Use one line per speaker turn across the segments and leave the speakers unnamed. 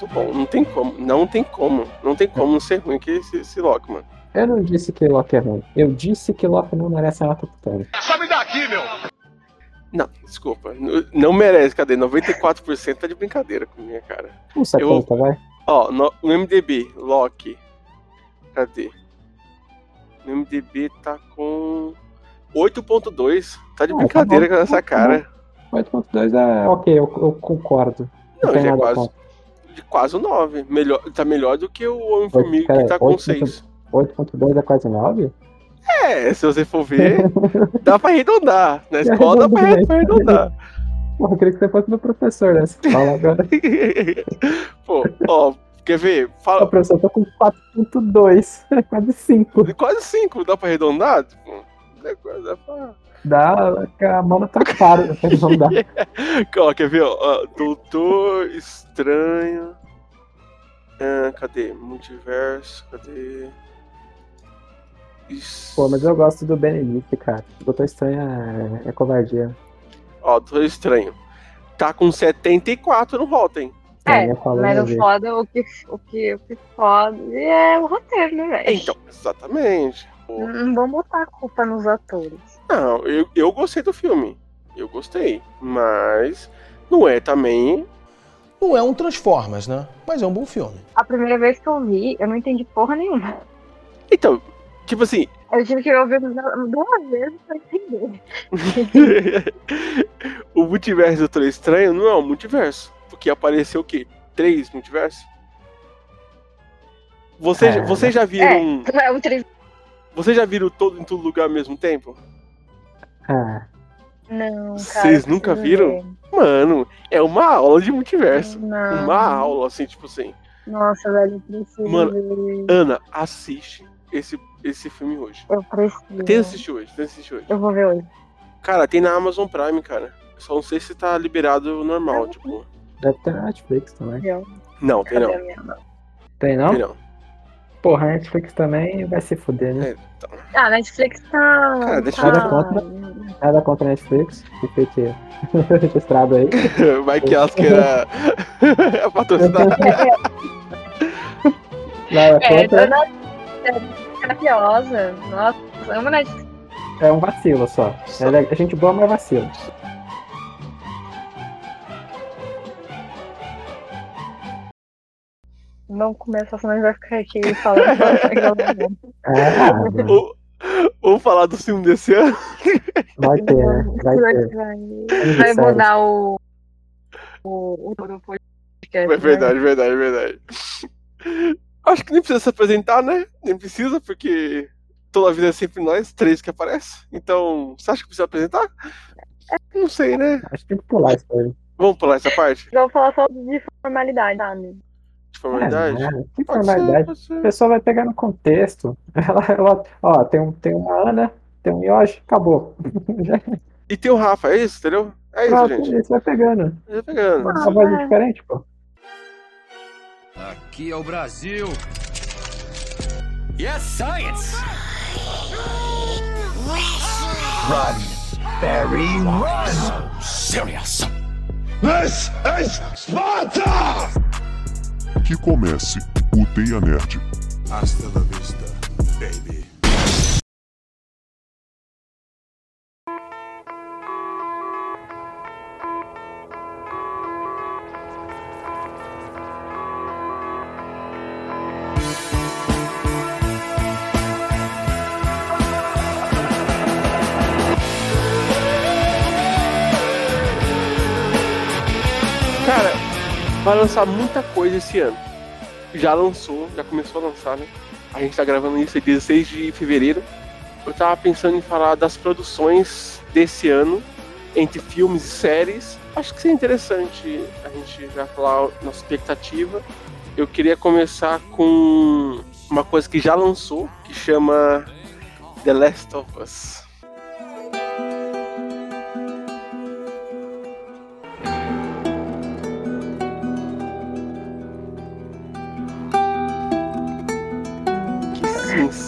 muito bom. Não tem como, não tem como, não tem como não ser ruim que esse, esse Loki, mano.
Eu não disse que Loki é ruim. Eu disse que Loki não merece a nota putana.
Sabe daqui, meu!
Não, desculpa. Não merece, cadê? 94% tá de brincadeira com minha cara.
Um 70, vai.
Ó, no, no MDB, Loki. Cadê? No MDB tá com 8.2. Tá de
Ah,
brincadeira
tá bom,
com essa
tá
cara.
8.2 é ok, eu, eu concordo.
Não,
tem
já é quase,
contra.
De quase o 9. Melhor, tá melhor do que o Homem-Formiga que tá com
8.2.
6.
8.2 é quase 9?
É, se você for ver, dá pra arredondar. Na escola dá pra pra arredondar.
Porra, eu queria que você fosse meu professor, né? Fala agora.
Pô, ó, quer ver?
Ô,
Fala,
professor, eu tô com 4.2. É quase 5.
quase 5, dá pra arredondar? Tipo, dá pra...
Dá, a mão tá cara, não dá.
Ó, quer ver? Ó, Doutor Estranho. Ah, cadê? Multiverso, cadê? Isso.
Pô, mas eu gosto do Benedict, cara. O Doutor Estranho é, é covardia.
Ó, Doutor Estranho. Tá com 74 no Rotten.
É,
falando
mas o foda, o que, o que, o que foda é o roteiro, né, velho?
Então, exatamente. Pô,
Não vamos botar a culpa nos atores.
Não, eu, eu gostei do filme. Eu gostei. Mas não é também.
Não é um Transformers, né? Mas é um bom filme.
A primeira vez que eu vi, eu não entendi porra nenhuma.
Então, tipo assim.
Eu tive que ouvir duas vezes pra entender.
o multiverso do Doutor Estranho não é um multiverso. Porque apareceu o quê? Três multiversos? Vocês,
É.
vocês já viram.
É um tri...
Vocês já viram todo em todo lugar ao mesmo tempo?
Ah,
Não, cara.
Vocês nunca viram? Mano, é uma aula de multiverso.
ver. Não.
Uma aula, assim, tipo assim.
Nossa, velho, eu preciso
Mano,
ver.
Ana, assiste esse, esse filme hoje.
Eu preciso.
Tem que assistir hoje, tem assistir hoje.
Eu vou ver hoje.
Cara, tem na Amazon Prime, cara. Só não sei se tá liberado normal, tipo.
deve ter na Netflix também.
Não, tem não.
Tem não?
Tem não.
Porra, a Netflix também vai se fuder, né?
É, então.
Ah, a Netflix tá.
Cara, deixa
tá...
eu- conta. Nada contra a Netflix, que fique registrado aí.
Vai que elas queiram patrocinar.
Não, é
É,
contra,
dona Capiosa. Nossa, amo Netflix.
é um vacilo só. É, le- é gente boa, mas é vacilo.
Não começa, senão a gente vai ficar aqui falando.
Ou- Vamos falar do filme desse ano?
vai ter, né? Vai ter.
Vai,
Vamos
mudar o. O, o, podcast.
É
né?
verdade, verdade, verdade. Acho que nem precisa se apresentar, né? Nem precisa, porque toda a vida é sempre nós, três que aparecem. Então, você acha que precisa apresentar? Não sei, né?
Acho que tem que pular isso aí.
Vamos pular essa parte
vou falar só de formalidade, sabe?
É, né? Que formalidade.
ser, pode
A pessoa vai pegar no contexto. Ela, ela, ó, tem, um, tem uma Ana, tem um Yoshi, acabou.
E tem o Rafa, é isso, entendeu? É isso,
pronto,
gente.
isso vai pegando.
Já pegando.
Uma voz diferente, pô.
Aqui é o Brasil.
Yes, science!
Very run.
Serious!
This is Sparta!
Que comece o Teia Nerd.
Hasta la vista, baby.
Vai lançar muita coisa esse ano. Já lançou, já começou a lançar, né? A gente tá gravando isso em 16 de fevereiro. Eu tava pensando em falar das produções desse ano, entre filmes e séries. Acho que seria interessante a gente já falar nossa expectativa. Eu queria começar com uma coisa que já lançou, que chama The Last of Us.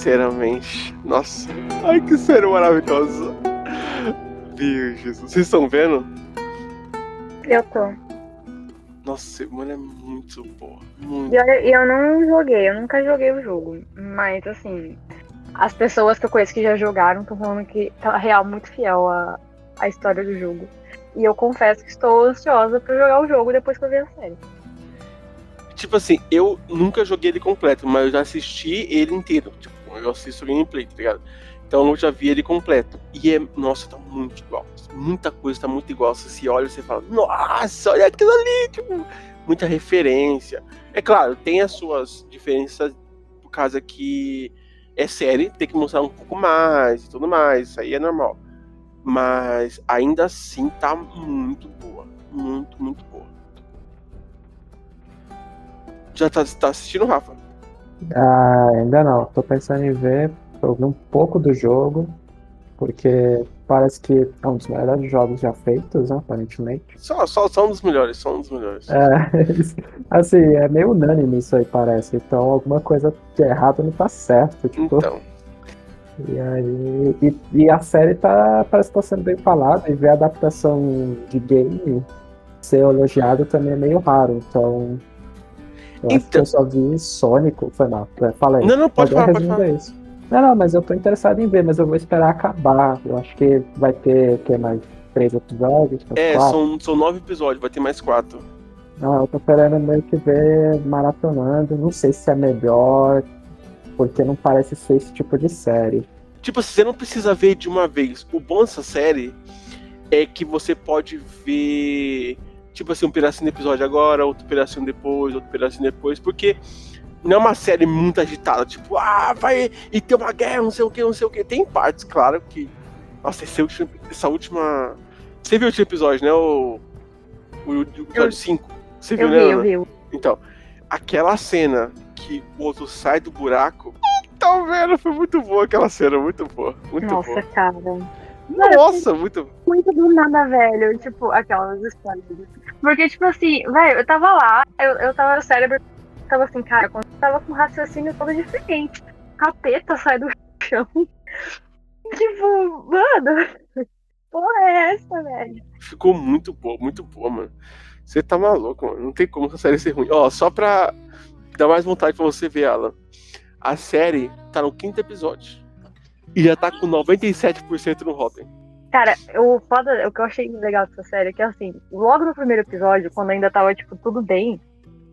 Sinceramente. Nossa. Ai, que série maravilhosa. Meu Jesus. Vocês estão vendo?
Eu tô.
Nossa, mano, é muito boa. Muito.
E olha, eu não joguei, eu nunca joguei o jogo. Mas assim, as pessoas que eu conheço que já jogaram estão falando que tá real muito fiel à, à história do jogo. E eu confesso que estou ansiosa pra jogar o jogo depois que eu ver a série.
Tipo assim, eu nunca joguei ele completo, mas eu já assisti ele inteiro. Tipo, eu assisto gameplay, tá ligado? Então eu já vi ele completo. E é, nossa, tá muito igual. Muita coisa tá muito igual. Você se olha e você fala, nossa, olha aquilo ali, tipo, muita referência. É claro, tem as suas diferenças, por causa que é série, tem que mostrar um pouco mais e tudo mais, isso aí é normal. Mas ainda assim tá muito boa. Muito, muito boa. Já tá, tá assistindo, Rafa?
Ah, ainda não. Tô pensando em ver, ouvir um pouco do jogo, porque parece que é um dos melhores jogos já feitos, né, aparentemente.
Só, só, só um dos melhores, só um dos melhores.
É, assim, é meio unânime isso aí, parece. Então alguma coisa de errado não tá certo. Tipo,
Então,
E aí. E, e a série tá, parece que tá sendo bem falada, e ver a adaptação de game ser elogiado também é meio raro, então. Eu
Então-
eu só vi Sônico, foi mal. É, fala aí.
não, não, pode
Agora
falar, pode falar.
isso. Não, não, mas eu tô interessado em ver, mas eu vou esperar acabar. Eu acho que vai ter, que mais três episódios?
É,
quatro?
são, são nove episódios, vai ter mais quatro.
Não, eu tô querendo meio que ver maratonando. Não sei se é melhor, porque não parece ser esse tipo de série.
Tipo assim, você não precisa ver de uma vez. O bom dessa série é que você pode ver, tipo assim, um pedacinho do episódio agora, outro pedacinho depois, outro pedacinho depois, porque não é uma série muito agitada, tipo, ah, vai e tem uma guerra, não sei o que, não sei o que. Tem partes, claro, que. Nossa, último, essa última. Você viu o último episódio, né? O, o, o episódio 5. Você viu,
Eu
né?
vi, eu vi.
Então, aquela cena que o outro sai do buraco. Tá vendo? Foi muito boa aquela cena, muito boa. Muito
Nossa,
boa.
cara.
Nossa, muito
Muito do nada, velho. Tipo, aquelas histórias. Porque, tipo assim, velho, eu tava lá, eu, eu tava no cérebro, tava assim, cara, quando eu tava com um raciocínio todo diferente. Capeta sai do chão. Tipo, mano, que porra é essa, velho?
Ficou muito boa, muito boa, mano. Você tá maluco, mano. Não tem como essa série ser ruim. Ó, só pra dar mais vontade pra você ver ela. A série tá no quinto episódio. E já tá com 97% no Rotten.
Cara, o foda, o que eu achei legal dessa série é que, assim, logo no primeiro episódio, quando ainda tava, tipo, tudo bem,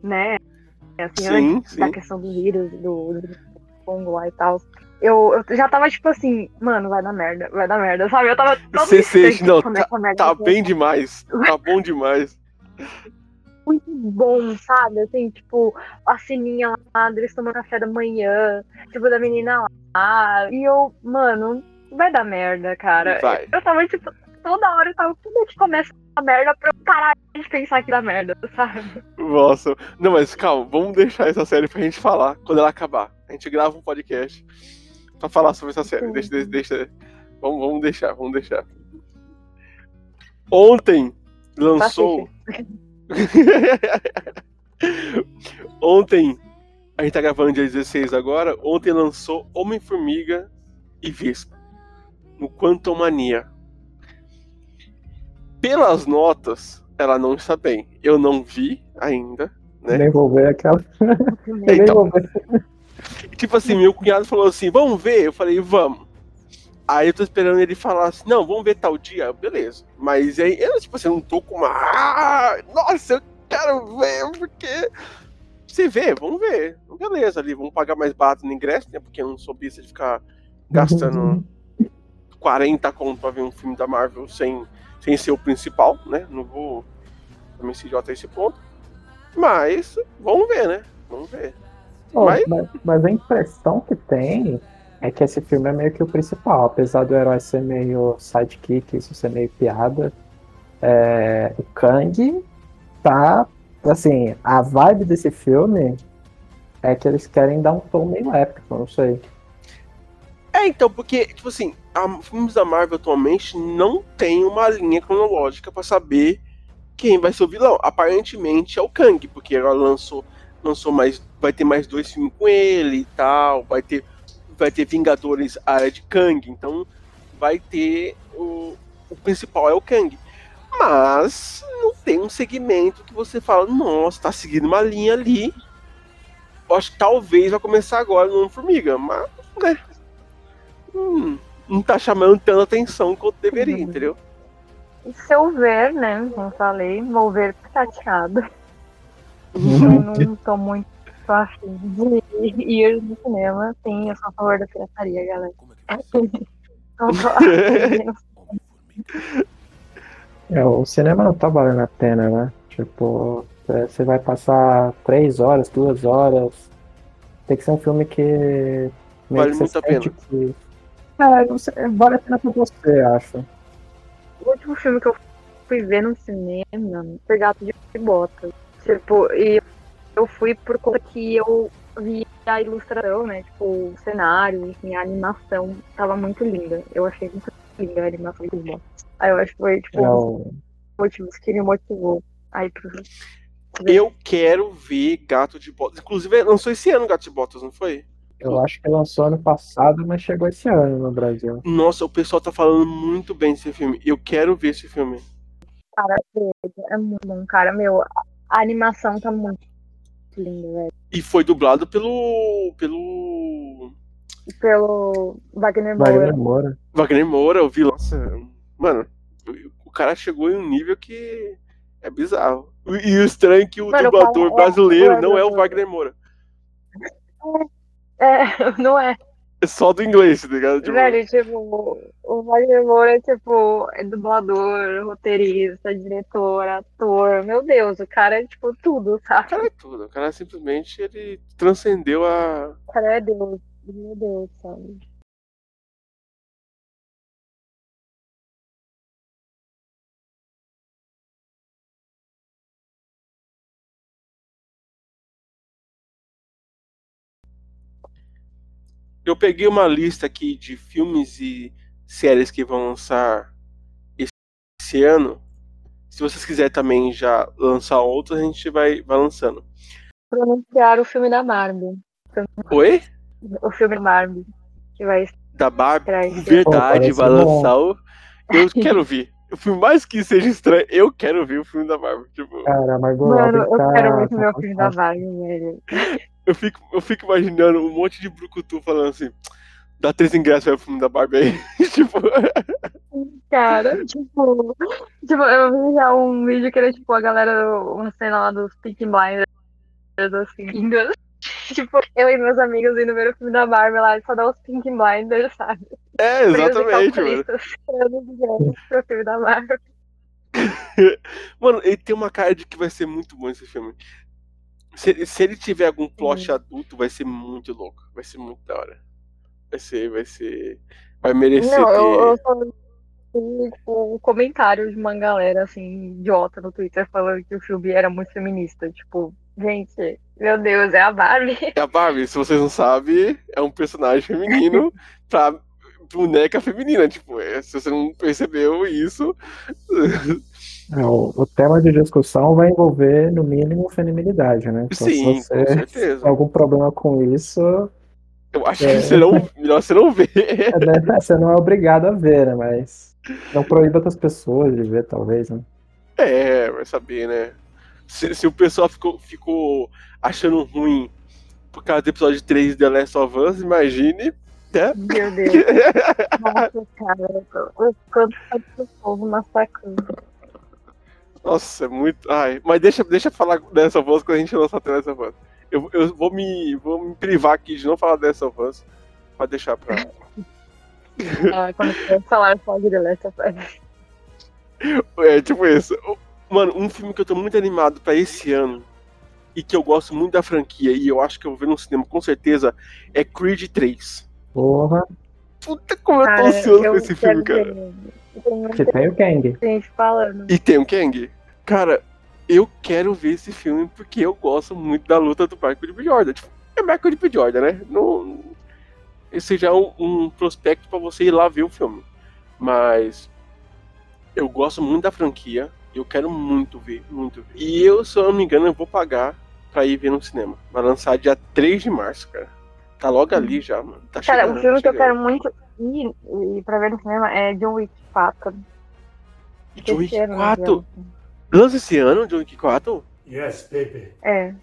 né? Assim,
Sim,
antes da
sim.
questão do vírus, do, do Congo lá e tal. Eu, eu já tava, tipo assim, mano, vai dar merda, vai dar merda, sabe? Eu tava todo
Você sente, não, Tá
vai
bem demais. Tá bom demais.
muito bom, sabe? Assim, tipo, a sininha lá, eles tomando café da manhã, tipo, da menina lá. E eu, mano, vai dar merda, cara.
Vai.
Eu tava, tipo, toda hora eu tava, tudo que começa a merda pra eu parar de pensar que dá merda, sabe?
Nossa. Não, mas calma, vamos deixar essa série pra gente falar quando ela acabar. A gente grava um podcast pra falar sobre essa série.
Sim.
Deixa, deixa, deixa. Vamos, vamos deixar, vamos deixar. Ontem lançou. Ontem, a gente tá gravando dia 16 agora. Ontem lançou Homem-Formiga e Vespa no Quantumania. Pelas notas, ela não está bem. Eu não vi ainda. Né?
Nem vou ver aquela.
Então.
vou ver.
Tipo assim, meu cunhado falou assim: vamos ver? Eu falei: vamos. Aí eu tô esperando ele falar assim: não, vamos ver tal dia. Beleza. Mas aí eu, tipo assim, não tô com uma. Ah, nossa, eu quero ver, porque. Você vê, vamos ver. Beleza, ali, vamos pagar mais barato no ingresso, né? Porque eu não sou besta de ficar gastando 40 conto pra ver um filme da Marvel sem, sem ser o principal, né? Não vou também se idiota a esse ponto. Mas, vamos ver, né? Vamos ver.
Pô,
Mas-
mas... mas a impressão que tem é que esse filme é meio que o principal. Apesar do herói ser meio sidekick, isso ser meio piada, é, o Kang tá. Assim, a vibe desse filme é que eles querem dar um tom meio épico, não sei.
É, então, porque, tipo assim, a, filmes da Marvel atualmente não tem uma linha cronológica pra saber quem vai ser o vilão. Aparentemente é o Kang, porque ela lançou, lançou mais. Vai ter mais dois filmes com ele e tal. Vai ter, vai ter Vingadores Área de Kang. Então vai ter o, o principal é o Kang. Mas não tem um segmento que você fala, nossa, tá seguindo uma linha ali. Eu acho que talvez vai começar agora no Homem-Formiga, mas, né? hum, não tá chamando tanta atenção quanto deveria,
Uhum.
entendeu?
E se eu ver, né, como eu falei, vou ver chateado.
Uhum.
Eu não tô muito afim de ir no cinema. Sim, eu sou a favor da pirataria, galera. Não tô afim.
É, o cinema não tá valendo a pena, né? Tipo, é, você vai passar três horas, duas horas. Tem que ser um filme que.
Vale
que você
muito a
sente Que... É, sei, vale a pena pra você, acho.
O último filme que eu fui ver no cinema foi Gato de Botas. Tipo, e eu fui por conta que eu vi a ilustração, né? Tipo, o cenário, enfim, a animação tava muito linda. Eu achei muito linda a animação dos botas. Aí eu acho que foi, tipo,
É
um
o-
dos motivos que me motivou aí pro.
Eu quero ver Gato de Botas. Inclusive, lançou esse ano Gato de Botas, não foi?
eu acho que lançou ano passado, mas chegou esse ano no Brasil.
Nossa, o pessoal tá falando muito bem desse filme. Eu quero ver esse filme.
Cara, é muito bom, cara. Meu, a animação tá muito linda, velho.
E foi dublado pelo. pelo.
Pelo Wagner Moura.
Wagner Moura.
Wagner Moura, eu vi. Nossa, mano, o cara chegou em um nível que é bizarro. E o estranho é que o
Mano, o
dublador
é-
brasileiro
é
não é o. Wagner Moura.
É, não é.
É só do inglês, tá ligado? Tipo,
Velho, tipo, o Wagner Moura, tipo, é dublador, roteirista, diretor, ator. Meu Deus, o cara é, tipo, tudo,
o
sabe?
cara é tudo. O cara simplesmente ele transcendeu a.
O cara é Deus. Meu Deus, sabe?
Eu peguei uma lista aqui de filmes e séries que vão lançar esse ano. Se vocês quiserem também já lançar outros, a gente vai, vai lançando.
Pronunciar o filme da Barbie.
Oi?
O filme Barbie. Que vai
Da Barbie? Verdade,
Pô,
vai lançar o. Eu quero ver. O filme mais que seja estranho, eu quero ver o filme da Barbie. Tipo,
Cara, Margot
Mano, eu
tá,
quero muito
tá
ver o filme da. Barbie, velho.
eu fico, eu fico imaginando um monte de brucutu falando assim. Dá três ingressos para o filme da Barbie aí. tipo,
Cara, tipo, tipo, eu vi já um vídeo que era tipo a galera, uma cena lá dos Pink Blinders, assim, indo. Tipo, eu e meus amigos indo ver o filme da Barbie lá, só dá os Pink Blinders, sabe?
é, exatamente, mano.
Pro filme da Barbie.
Mano, ele tem uma cara de que vai ser muito bom esse filme. Se, se ele tiver algum plot adulto, vai ser muito louco. Vai ser muito da hora. Vai ser, vai ser. Vai merecer
Não,
ter.
eu, eu só um comentário de uma galera, assim, idiota no Twitter falando que o filme era muito feminista. Tipo, gente, meu Deus, é a Barbie.
É a Barbie, se vocês não sabem, é um personagem feminino pra boneca feminina. Tipo, é, se você não percebeu isso.
É, o, o tema de discussão vai envolver, no mínimo, feminilidade, né? Então,
Sim,
se você
com certeza.
tem algum problema com isso,
Eu acho
É.
que você não, melhor você não ver.
é, né, você não é obrigado a ver, né? Mas não proíba outras pessoas de ver, talvez, né?
É, vai saber, né? Se, se o pessoal ficou, ficou achando ruim por causa do episódio 3 de The Last of Us, imagine. Né?
Meu Deus. Nossa, cara, o quanto o povo massacrando.
Nossa, é muito. Ai, mas deixa, deixa eu falar dessa voz quando a gente lançar The Last of Us. Eu, eu vou, me, vou me privar aqui de não falar dessa Us pra deixar pra.
Ah, quando eu falar só de The Last of Us.
É, tipo isso. Mano, um filme que eu tô muito animado pra esse ano e que eu gosto muito da franquia e eu acho que eu vou ver no cinema com certeza é Creed 3.
Porra,
Puta como eu tô ansioso pra esse filme,
quero
cara.
ver. Tem
o Kang.
gente falando.
E tem o Kang. Cara, eu quero ver esse filme porque eu gosto muito da luta do Michael B. Jordan. Tipo, é Michael B. Jordan, né? Não... Esse já é um, um prospecto pra você ir lá ver o filme. Mas eu gosto muito da franquia. Eu quero muito ver, muito ver. E eu, se eu não me engano, eu vou pagar pra ir ver no cinema. Vai lançar dia 3 de março, cara. Tá logo ali já, mano. Tá
Cara,
chegando,
um filme que eu quero muito ir, ir pra ver no cinema é John Wick 4.
John Wick
Esse ano,
4?
né?
Lança esse ano, John Wick 4?
Yes, baby.
É,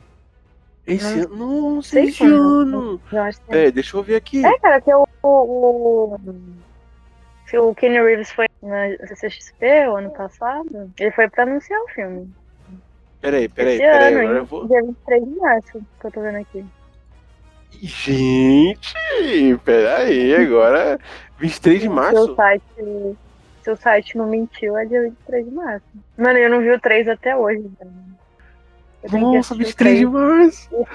Esse
Não
ano? Nossa,
sei
esse ano!
eu acho que é.
Deixa eu ver aqui.
É, cara, que o. o, o se o Kenny Reeves foi na CCXP o ano passado, ele foi pra anunciar o filme.
Peraí, peraí,
Esse
peraí.
ano,
Agora eu vou.
Dia 23 de março, que eu tô vendo aqui.
Gente! Peraí, agora. 23 de
Se o
março?
site, se o site não mentiu, é dia 23 de março. Mano, eu não vi o 3 até hoje. Então. Eu
Nossa,
assistir o
23 de
3.
março!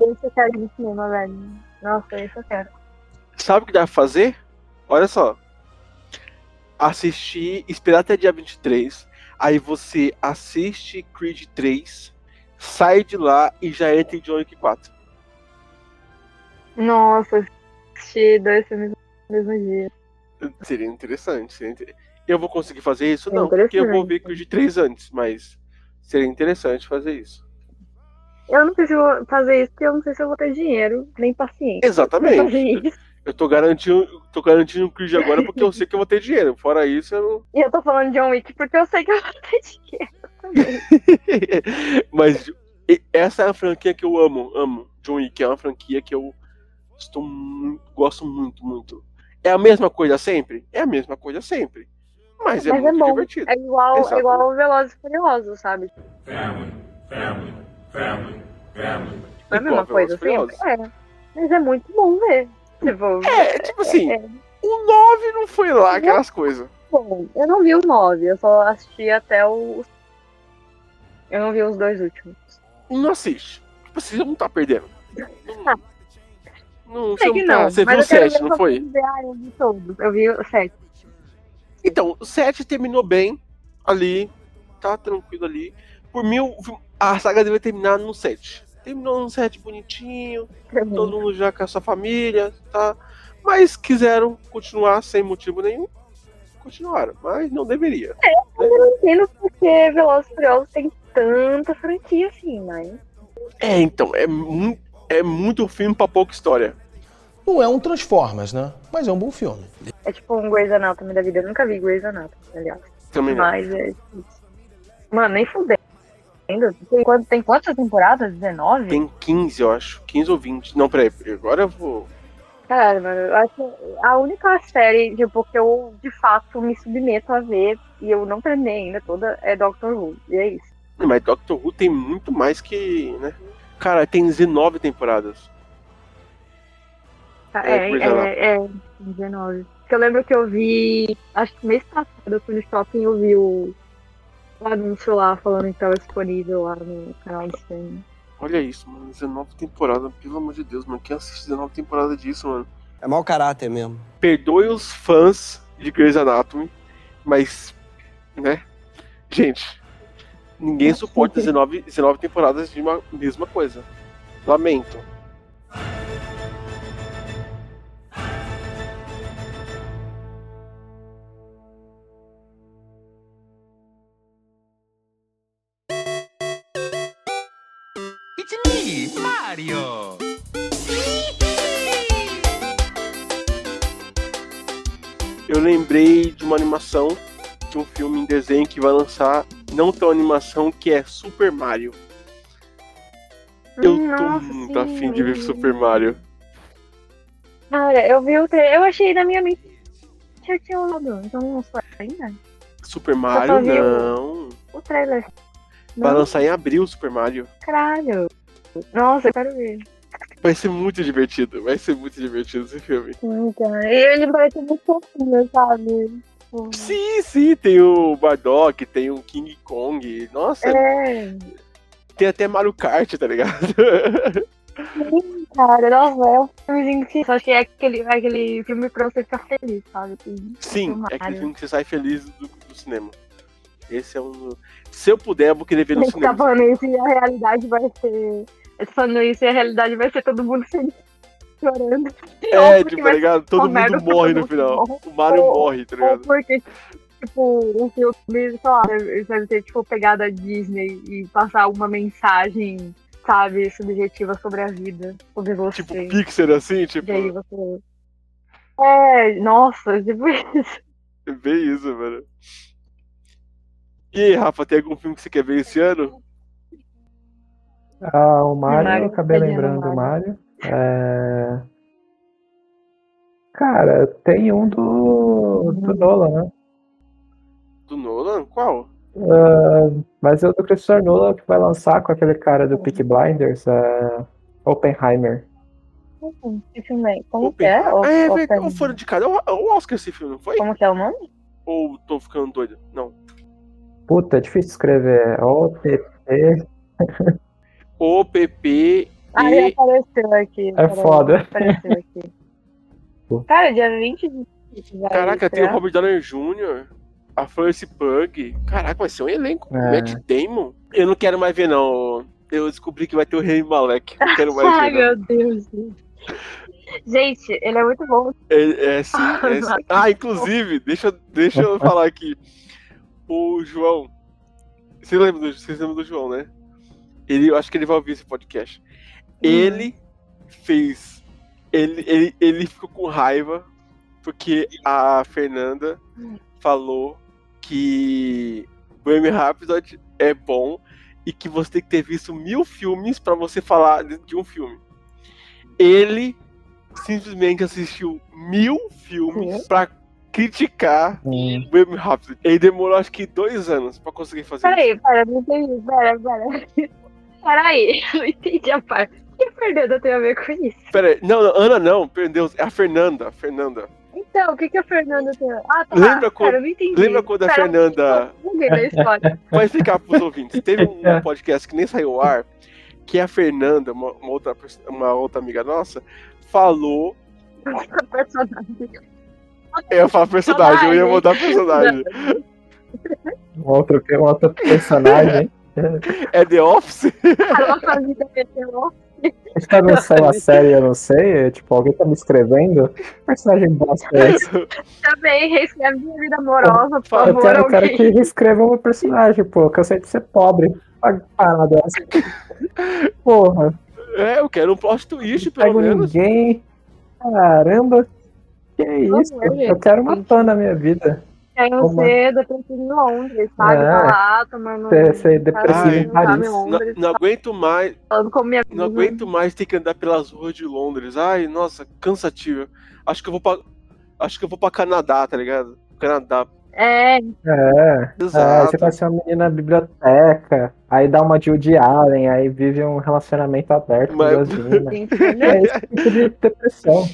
Esse eu quero no cinema, velho. Nossa, esse eu quero.
Sabe o que dá pra fazer? Olha só. Assistir, esperar até dia 23. Aí você assiste Creed 3, sai de lá e já entra em John Wick 4.
Nossa, assisti dois filmes no mesmo dia.
Seria interessante. seria inter- Eu vou conseguir fazer isso?
É
Não, porque eu vou ver Creed 3 antes, mas seria interessante fazer isso.
Eu não vou fazer isso porque eu não sei se eu vou ter dinheiro, nem paciência.
Exatamente. Eu tô garantindo, tô garantindo o Creed agora porque eu sei que eu vou ter dinheiro. Fora isso, eu não.
E eu tô falando de John Wick porque eu sei que eu vou ter dinheiro também.
Mas essa é a franquia que eu amo, amo. John Wick é uma franquia que eu estou muito, gosto muito, muito. É a mesma coisa sempre? É a mesma coisa sempre. Mas é
Mas é
muito
bom.
divertido.
É igual,
Exato.
é igual o Velozes e Furiosos, sabe?
Family, family, family, family.
É a mesma coisa sempre? É. Mas é muito bom ver. Tipo,
É, tipo assim,
é
o 9 não foi lá aquelas coisas.
bom. Eu não vi o 9, eu só assisti até o. Eu não vi os dois últimos.
Não assiste. Tipo, você não tá perdendo. Não, não, você
Sei
não
que
tá.
não,
Você
mas
viu o
eu quero
7,
ver
não foi?
Ah, eu vi todos. Eu vi o 7.
Então, o 7 terminou bem ali, tá tranquilo ali. Por mim, a saga deveria terminar no 7. Terminou no 7 bonitinho, todo mundo já com a sua família, tá? Mas quiseram continuar sem motivo nenhum, continuaram, mas não deveria.
Eu não entendo porque Velozes e Furiosos tem tanta franquia assim, mas.
É, então, é, mu é muito filme pra pouca história.
Não é um Transformers, né? Mas é um bom filme.
É tipo um Grey's Anatomy da vida. Eu nunca vi Grey's Anatomy, aliás.
Também não.
Mas é. Mano, nem fudendo. Tem, tem quantas temporadas? 19?
Tem 15, eu acho. 15 ou 20. Não, peraí, agora eu vou.
Cara, mano, eu acho que a única série, tipo, que eu de fato me submeto a ver e eu não terminei ainda toda é Doctor Who. E é isso.
Mas Doctor Who tem muito mais que. né? Cara, tem 19 temporadas.
Tá,
É,
É, é, é, 19. Porque eu lembro que eu vi, acho que mês passado eu fui no shopping e eu vi o, o anúncio lá falando que tava disponível lá no canal de streaming.
Olha isso, mano. 19 temporadas, pelo amor de Deus, mano. Quem assiste 19 temporadas disso, mano?
É mau caráter mesmo.
Perdoe os fãs de Grey's Anatomy, mas. né? Gente, ninguém suporta 19, 19 temporadas de uma mesma coisa. Lamento.
Mario!
Eu lembrei de uma animação, de um filme em desenho que vai lançar, não tão animação, que é Super Mario. Eu tô
Nossa,
muito
sim.
afim de ver Super Mario.
Cara, eu vi o trailer, eu achei na minha mente que eu tinha olhado, então não foi ainda.
Super Mario,
o-
não.
O trailer.
Vai lançar em abril Super Mario.
caralho. Nossa, eu quero ver.
Vai ser muito divertido, vai ser muito divertido esse filme.
Sim, cara. E ele parece muito fofinho, sabe? Tipo,
Sim, sim, tem o Bardock, tem o King Kong. Nossa,
É,
tem até Mario Kart, tá ligado?
sim, cara. Nossa, é um filmezinho que só que é aquele, é aquele filme pra você ficar feliz, sabe? Assim,
Sim, é aquele filme que você sai feliz do, do cinema. Esse é um. Se eu puder, eu vou querer ver no
Ele tá
cinema.
falando isso e a realidade vai ser. Ele falando isso e a realidade vai ser todo mundo feliz chorando.
É, tipo, tá ligado? Todo
merda
mundo morre
todo
no final.
morre.
O Mario
Ou-
morre, tá ligado?
porque, tipo, o filme, sei lá, deve ter, tipo, pegado a Disney e passar uma mensagem, sabe, subjetiva sobre a vida, sobre você.
Tipo, Pixar assim, tipo.
E aí você. É, nossa, tipo isso.
É bem isso, mano. E aí, Rafa, tem algum filme que você quer ver esse ano?
Ah, o Mario, acabei lembrando do Mario. É... Cara, tem um do, do Nolan, né?
Do Nolan? Qual?
Ah, mas é o do Christopher Nolan que vai lançar com aquele cara do Peaky Blinders, é, Oppenheimer.
Esse filme aí. Como que é? O-
Ah, é,
o-
verdade. Ou fora de casa. É o- é o Oscar esse filme, não foi?
Como que é o nome?
Ou tô ficando doido? Não.
Puta, é difícil escrever. O-T-T.
OPP
Ah,
e.
ele apareceu aqui.
É foda.
Apareceu aqui. Cara, dia 20 de
Caraca, tem o. Robert Downey Jr., a Florence Pug. Caraca, vai ser um elenco.
É.
Matt Damon. Eu não quero mais ver, não. Eu descobri que vai ter o Rei Malek. Não quero mais
Ai,
ver, não.
meu Deus. Gente, ele é muito bom.
É, é sim, é sim. Ah, inclusive, deixa, deixa eu falar aqui. O João. Você lembra do, vocês lembram do João, né? Ele, eu acho que ele vai ouvir esse podcast. Ele fez. Ele, ele, ele ficou com raiva porque a Fernanda falou que Bohemian Rhapsody é bom e que você tem que ter visto mil filmes pra você falar de um filme. Ele simplesmente assistiu mil filmes pra criticar
Hum,
Bohemian Rhapsody. Ele demorou acho que dois anos pra conseguir fazer isso.
Peraí, pera, não entendi. Pera, pera. Peraí, eu não entendi a parte. O que a Fernanda tem a ver com isso?
Pera aí, não, não, Ana não, perdeu, é a Fernanda, a Fernanda.
Então, o que, que a Fernanda tem a ver? Ah, tá.
Lembra quando-
Pera, eu não entendi.
Lembra quando a
Pera,
Fernanda. Vai explicar pros ouvintes. Teve um podcast que nem saiu ao ar, que a Fernanda, uma, uma outra, uma outra amiga nossa, falou.
Essa personagem.
Eu ia falar personagem, eu ia mudar personagem.
um outro, um outro personagem.
É The Office?
Ela fazia meteu.
Essa não saiu a série, eu não sei. é, Tipo, alguém tá me escrevendo? Que personagem bosta é esse?
Também reescreve minha vida amorosa, por
Eu
favor,
quero, eu quero
alguém.
que reescreva o meu personagem, pô. Eu cansei de ser pobre. Paga parada dessa. Porra,
É, eu quero um plot twist,
não
pelo
pego
menos.
ninguém. Caramba. Que isso?
Não, gente.
Eu quero uma pan na minha vida. Uma-
ser depressivo em Londres, sabe?
É.
Tá lá, tomando.
Ser- ser depressivo
em
sabe,
Paris.
em
Não,
Londres,
não aguento mais,
falando com minha
não aguento mais ter que andar pelas ruas de Londres. Ai, nossa, cansativo. Acho que eu vou pra. Acho que eu vou pra Canadá, tá ligado? Canadá.
É,
É. É,
Exato.
você conhece uma menina na biblioteca, aí dá uma de Woody Allen, aí vive um relacionamento aberto com
Mas-
duas minas.
gente,
É esse tipo de depressão.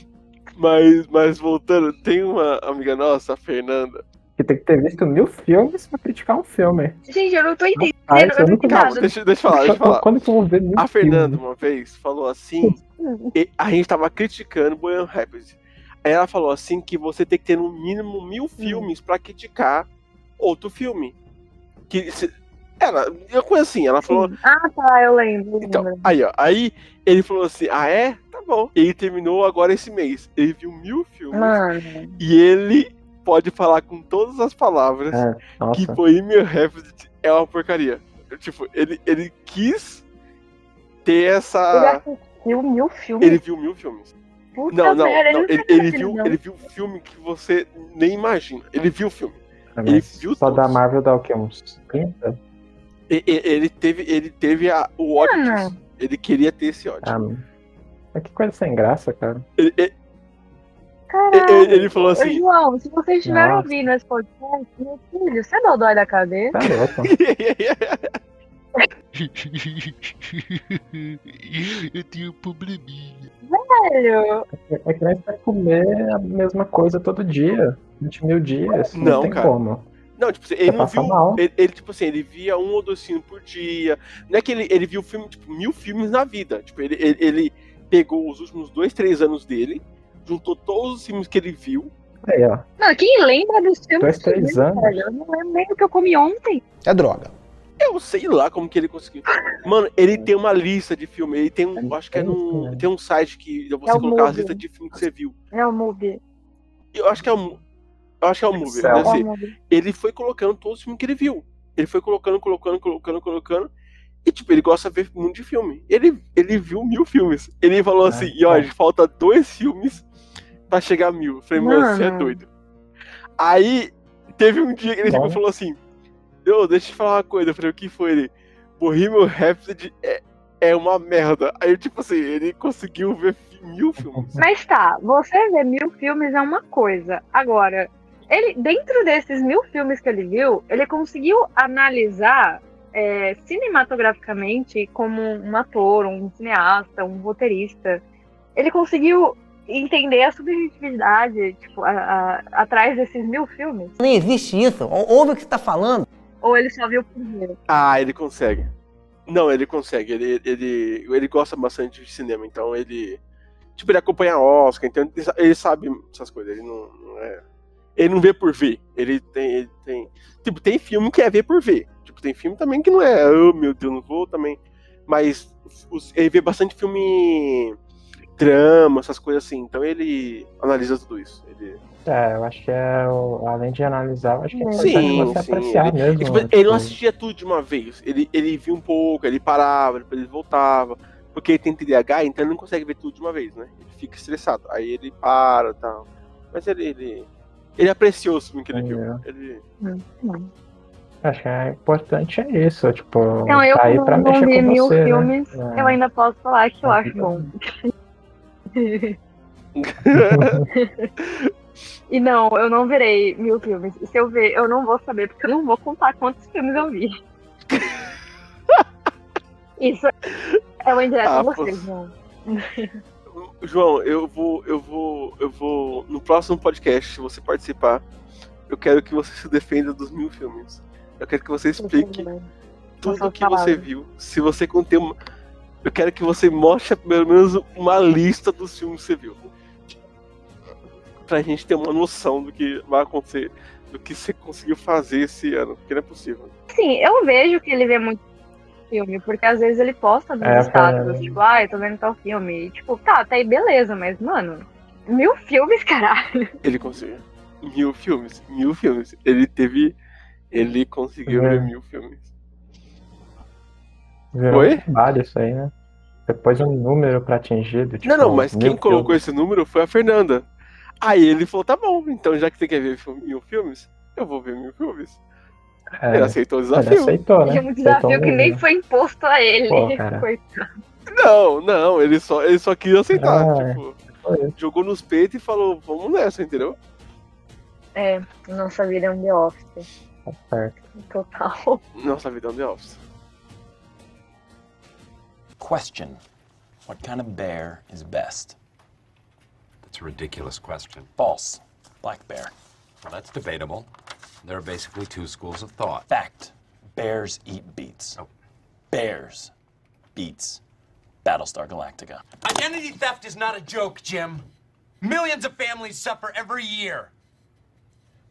Mas, mas voltando, tem uma amiga nossa, a Fernanda.
Que tem que ter visto mil filmes pra criticar um filme.
gente, eu não tô entendendo.
Ah,
eu não
Calma,
entendendo.
deixa, deixa eu falar, deixa eu falar.
Quando que eu vou ver mil
A Fernanda,
filmes?
uma vez, falou assim. e a gente tava criticando Boyan Rapids. Aí ela falou assim que você tem que ter no mínimo mil filmes pra criticar outro filme. Que se- ela, eu coisa assim, ela falou.
Ah, tá, eu lembro.
Então, aí, ó. Aí ele falou assim: ah, é? Tá bom. Ele terminou agora esse mês. Ele viu mil filmes.
Mano,
E ele pode falar com todas as palavras
É,
que. Bohemian Rhapsody é uma porcaria. Tipo, ele, ele quis ter
ele
essa.
assistiu mil filmes.
Ele viu mil filmes.
Puta
Não, não,
merda,
não. Ele, ele viu,
não.
ele viu filme que você nem imagina. Ele viu filme.
É,
ele viu
só
todos.
da Marvel dá o quê? Uns 30?
E- e- Ele teve, ele teve a- o ódio disso. Ele queria ter esse ódio.
Ah, mas que coisa sem graça, cara.
Ele, ele-
Caralho.
ele- falou
Ô,
assim.
João, se vocês estiverem
Nossa.
ouvindo esse podcast, meu filho, você não dói da cabeça?
Tá louco.
Eu tenho um probleminha.
Velho,
É que você vai comer a mesma coisa todo dia. 20 mil dias. Não,
Não,
tem
cara.
como.
Não, tipo assim, ele não viu. Ele, ele, tipo assim, ele via um ou dois filmes por dia. Não é que ele, ele viu filme, tipo, mil filmes na vida. Tipo, ele, ele, ele pegou os últimos dois, três anos dele, juntou todos os filmes que ele viu.
Aí, ó.
mano, quem lembra dos filmes?
Dois, três anos.
velho? Eu não lembro nem do que eu comi ontem.
É droga.
Eu sei lá como que ele conseguiu. Mano, ele tem uma lista de filme. Ele tem um. Acho que é num. Tem um site que você
É o
colocar as
Mubi.
listas de filmes que você viu.
É o movie.
Eu acho que é o. Eu acho que é o deve
É o
ele foi colocando todos os filmes que ele viu. Ele foi colocando, colocando, colocando, colocando. E, tipo, ele gosta de ver muito de filme. Ele, ele viu mil filmes. Ele falou assim, e ó, falta dois filmes pra chegar a mil. Eu falei, mano, você é doido. Aí, teve um dia que ele e falou assim, Eu, deixa eu te falar uma coisa. Eu falei, o que foi ele? Bohemian Rhapsody é, é uma merda. Aí, tipo assim, ele conseguiu ver mil filmes.
Mas tá, você ver mil filmes é uma coisa. Agora, ele, dentro desses mil filmes que ele viu, ele conseguiu analisar é, cinematograficamente como um ator, um cineasta, um roteirista. Ele conseguiu entender a subjetividade, tipo, a- a- atrás desses mil filmes.
Nem existe isso. Ou- Ouve o que você tá falando.
Ou ele só viu o primeiro.
Ah, ele consegue. Não, ele consegue. Ele, ele, ele gosta bastante de cinema, então ele. Tipo, ele acompanha Oscar, então ele sabe essas coisas. Ele não, não é. Ele não vê por ver. Ele tem, ele tem. Tipo, tem filme que é ver por ver. Tipo, tem filme também que não é. Oh, meu Deus, não vou também. Mas os- ele vê bastante filme. Drama, essas coisas assim. Então ele analisa tudo isso. Ele,
É, eu acho que é. Além de analisar, eu acho que é
Sim,
você
sim,
apreciar
ele-
mesmo.
Tipo,
né,
ele não
tipo,
assistia tudo de uma vez. Ele, ele via um pouco, ele parava, depois ele voltava. Porque ele tem TDAH, então ele não consegue ver tudo de uma vez, né? Ele fica estressado. Aí ele para e tal. Mas ele, ele. Ele apreciou o filme que ele viu.
Entendeu.
Ele.
Acho que é importante é isso, tipo,
Então, eu
tá aí pra
não
mexer com
mil
você,
filmes,
né? É.
eu ainda posso falar que eu acho bom. E não, eu não verei mil filmes. E se eu ver, eu não vou saber, porque eu não vou contar quantos filmes eu vi. Isso é uma indireta
Ah,
a vocês, não.
João, eu vou. Eu vou. Eu vou. No próximo podcast, se você participar, eu quero que você se defenda dos mil filmes. Eu quero que você explique tudo
Nossa,
que você
palavra.
viu. Se você conter uma. Eu quero que você mostre pelo menos uma lista dos filmes que você viu. Pra gente ter uma noção do que vai acontecer, do que você conseguiu fazer esse ano, porque não é possível.
Sim, eu vejo que ele vê muito filme, porque às vezes ele posta nos
É,
status, tipo, ah, eu tô vendo tal filme. E, tipo, tá, tá aí beleza, mas, mano, mil filmes, caralho.
Ele conseguiu. Mil filmes, mil filmes. Ele teve. Ele conseguiu
É.
ver mil filmes.
Virou
Oi?
um trabalho isso aí, né? Depois um número pra atingido. Tipo,
não, não, mas
mil
quem colocou
filmes.
esse número foi a Fernanda. Aí ele falou: tá bom, então já que você quer ver mil filmes, eu vou ver mil filmes.
É,
Ele aceitou o
ele
desafio.
aceitou, né?
É um desafio
Aceitou
que nem foi imposto a ele.
Pô.
Não, não, ele só, ele só queria aceitar.
Ah,
tipo,
Foi.
jogou nos peitos e falou, vamos nessa, entendeu?
É, nossa vida é um The Office.
Tá certo.
Total.
Nossa vida é um The Office.
Question What kind of bear is best?
That's a ridiculous question.
False. Black bear.
Well, that's debatable. There are basically two schools of thought.
Fact Bears eat beets.
Oh.
Bears beats Battlestar Galactica.
Identity theft is not a joke, Jim. Millions of families suffer every year.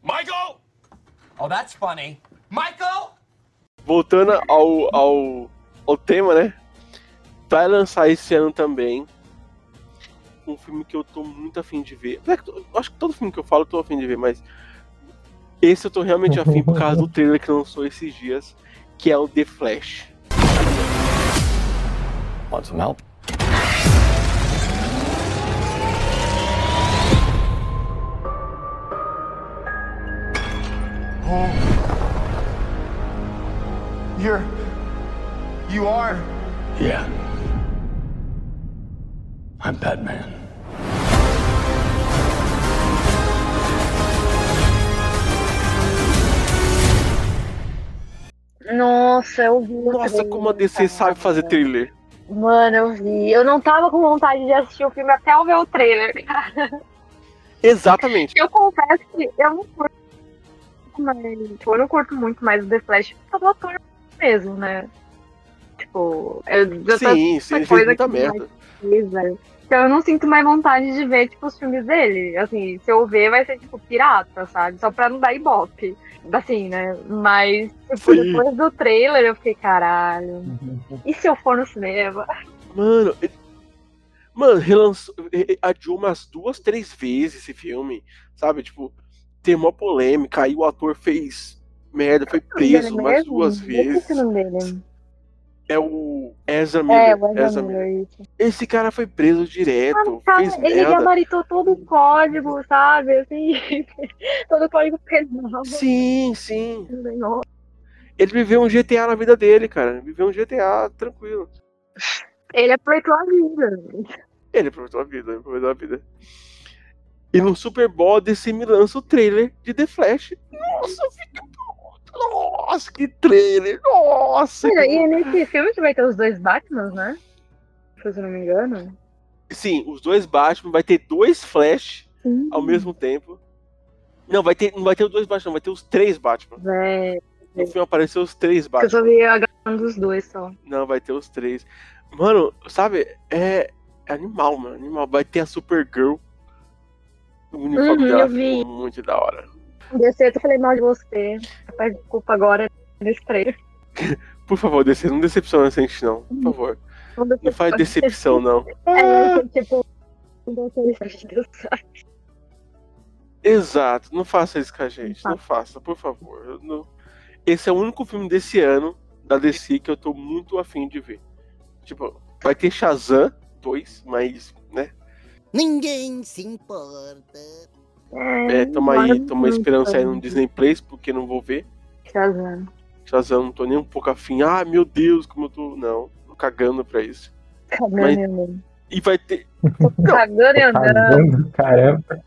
Michael! Oh, that's funny. Michael!
Voltando ao, ao, ao tema, né? Vai lançar esse ano também um filme que eu tô muito afim de ver. Acho que todo filme que eu falo eu tô afim de ver, mas esse eu tô realmente afim por causa do trailer que lançou esses dias, que é o The Flash.
Want some help?
You're. You are.
Yeah. I'm Batman.
Nossa, eu vi. o
Nossa,
trailer,
como a DC
cara.
sabe fazer trailer.
Mano, eu vi. Eu não tava com vontade de assistir o filme até eu ver o trailer, cara.
Exatamente.
Eu confesso que eu não curto mais. Tipo, eu não curto muito mais o The Flash por causa do ator mesmo, né? Tipo, eu já tô
Sim, sim, fez
coisa
muita
que
merda.
mais velho. Então eu não sinto mais vontade de ver, tipo, os filmes dele. Assim, se eu ver, vai ser, tipo, pirata, sabe? Só pra não dar ibope. Assim, né? Mas, tipo, depois do trailer, eu fiquei, caralho. E se eu for no cinema?
Mano, mano, relançou, adiou umas duas, três vezes esse filme, sabe? Tipo, tem uma polêmica, aí o ator fez merda, foi preso umas duas vezes.
dele.
É o Ezra
É,
Miller.
o Ezra
Ezra
Miller,
Miller. Esse cara foi preso direto,
cara,
fez
ele
merda.
gabaritou todo o código, sabe? Assim, todo o código penal.
Sim, sim. Ele viveu um GTA na vida dele, cara. Viveu um GTA tranquilo.
Ele aproveitou a vida.
Ele aproveitou a vida, ele aproveitou a vida. E no Super Bowl, DC me lança o trailer de The Flash. Nossa, eu fiquei nossa, que trailer! Nossa!
Olha,
que-
e nesse filme que vai ter os dois Batmans, né? Se eu não me engano.
Sim, os dois Batman, vai ter dois Flash
Sim.
ao mesmo tempo. Não, vai ter, não vai ter os dois Batman, vai ter os três Batman.
Véi.
No filme apareceu os três
Porque eu
Batman.
só vi a gravação dos dois só.
Não, vai ter os três. Mano, sabe, é, é animal, mano. Animal. Vai ter a Supergirl. O uniforme
Uhum,
dela
eu vi.
ficou muito da hora.
DC, eu falei mal de você. Peço desculpa agora nesse trailer.
Por favor, DC, não decepciona a gente, não. Por favor. Não faz decepção, não.
É, tipo, não.
Exato, não faça isso com a gente. Não faça, por favor. Não- Esse é o único filme desse ano da DC que eu tô muito afim de ver. Tipo, vai ter Shazam 2, mas, né?
Ninguém se importa.
É, toma aí, toma esperança aí no Disney Plus, porque não vou ver.
Shazam.
Shazam, não tô nem um pouco afim. Ah, meu Deus, como eu tô. Não, tô cagando pra isso.
Cagando
Mas-
e andando.
E vai ter.
Cagando e andando.
Caramba.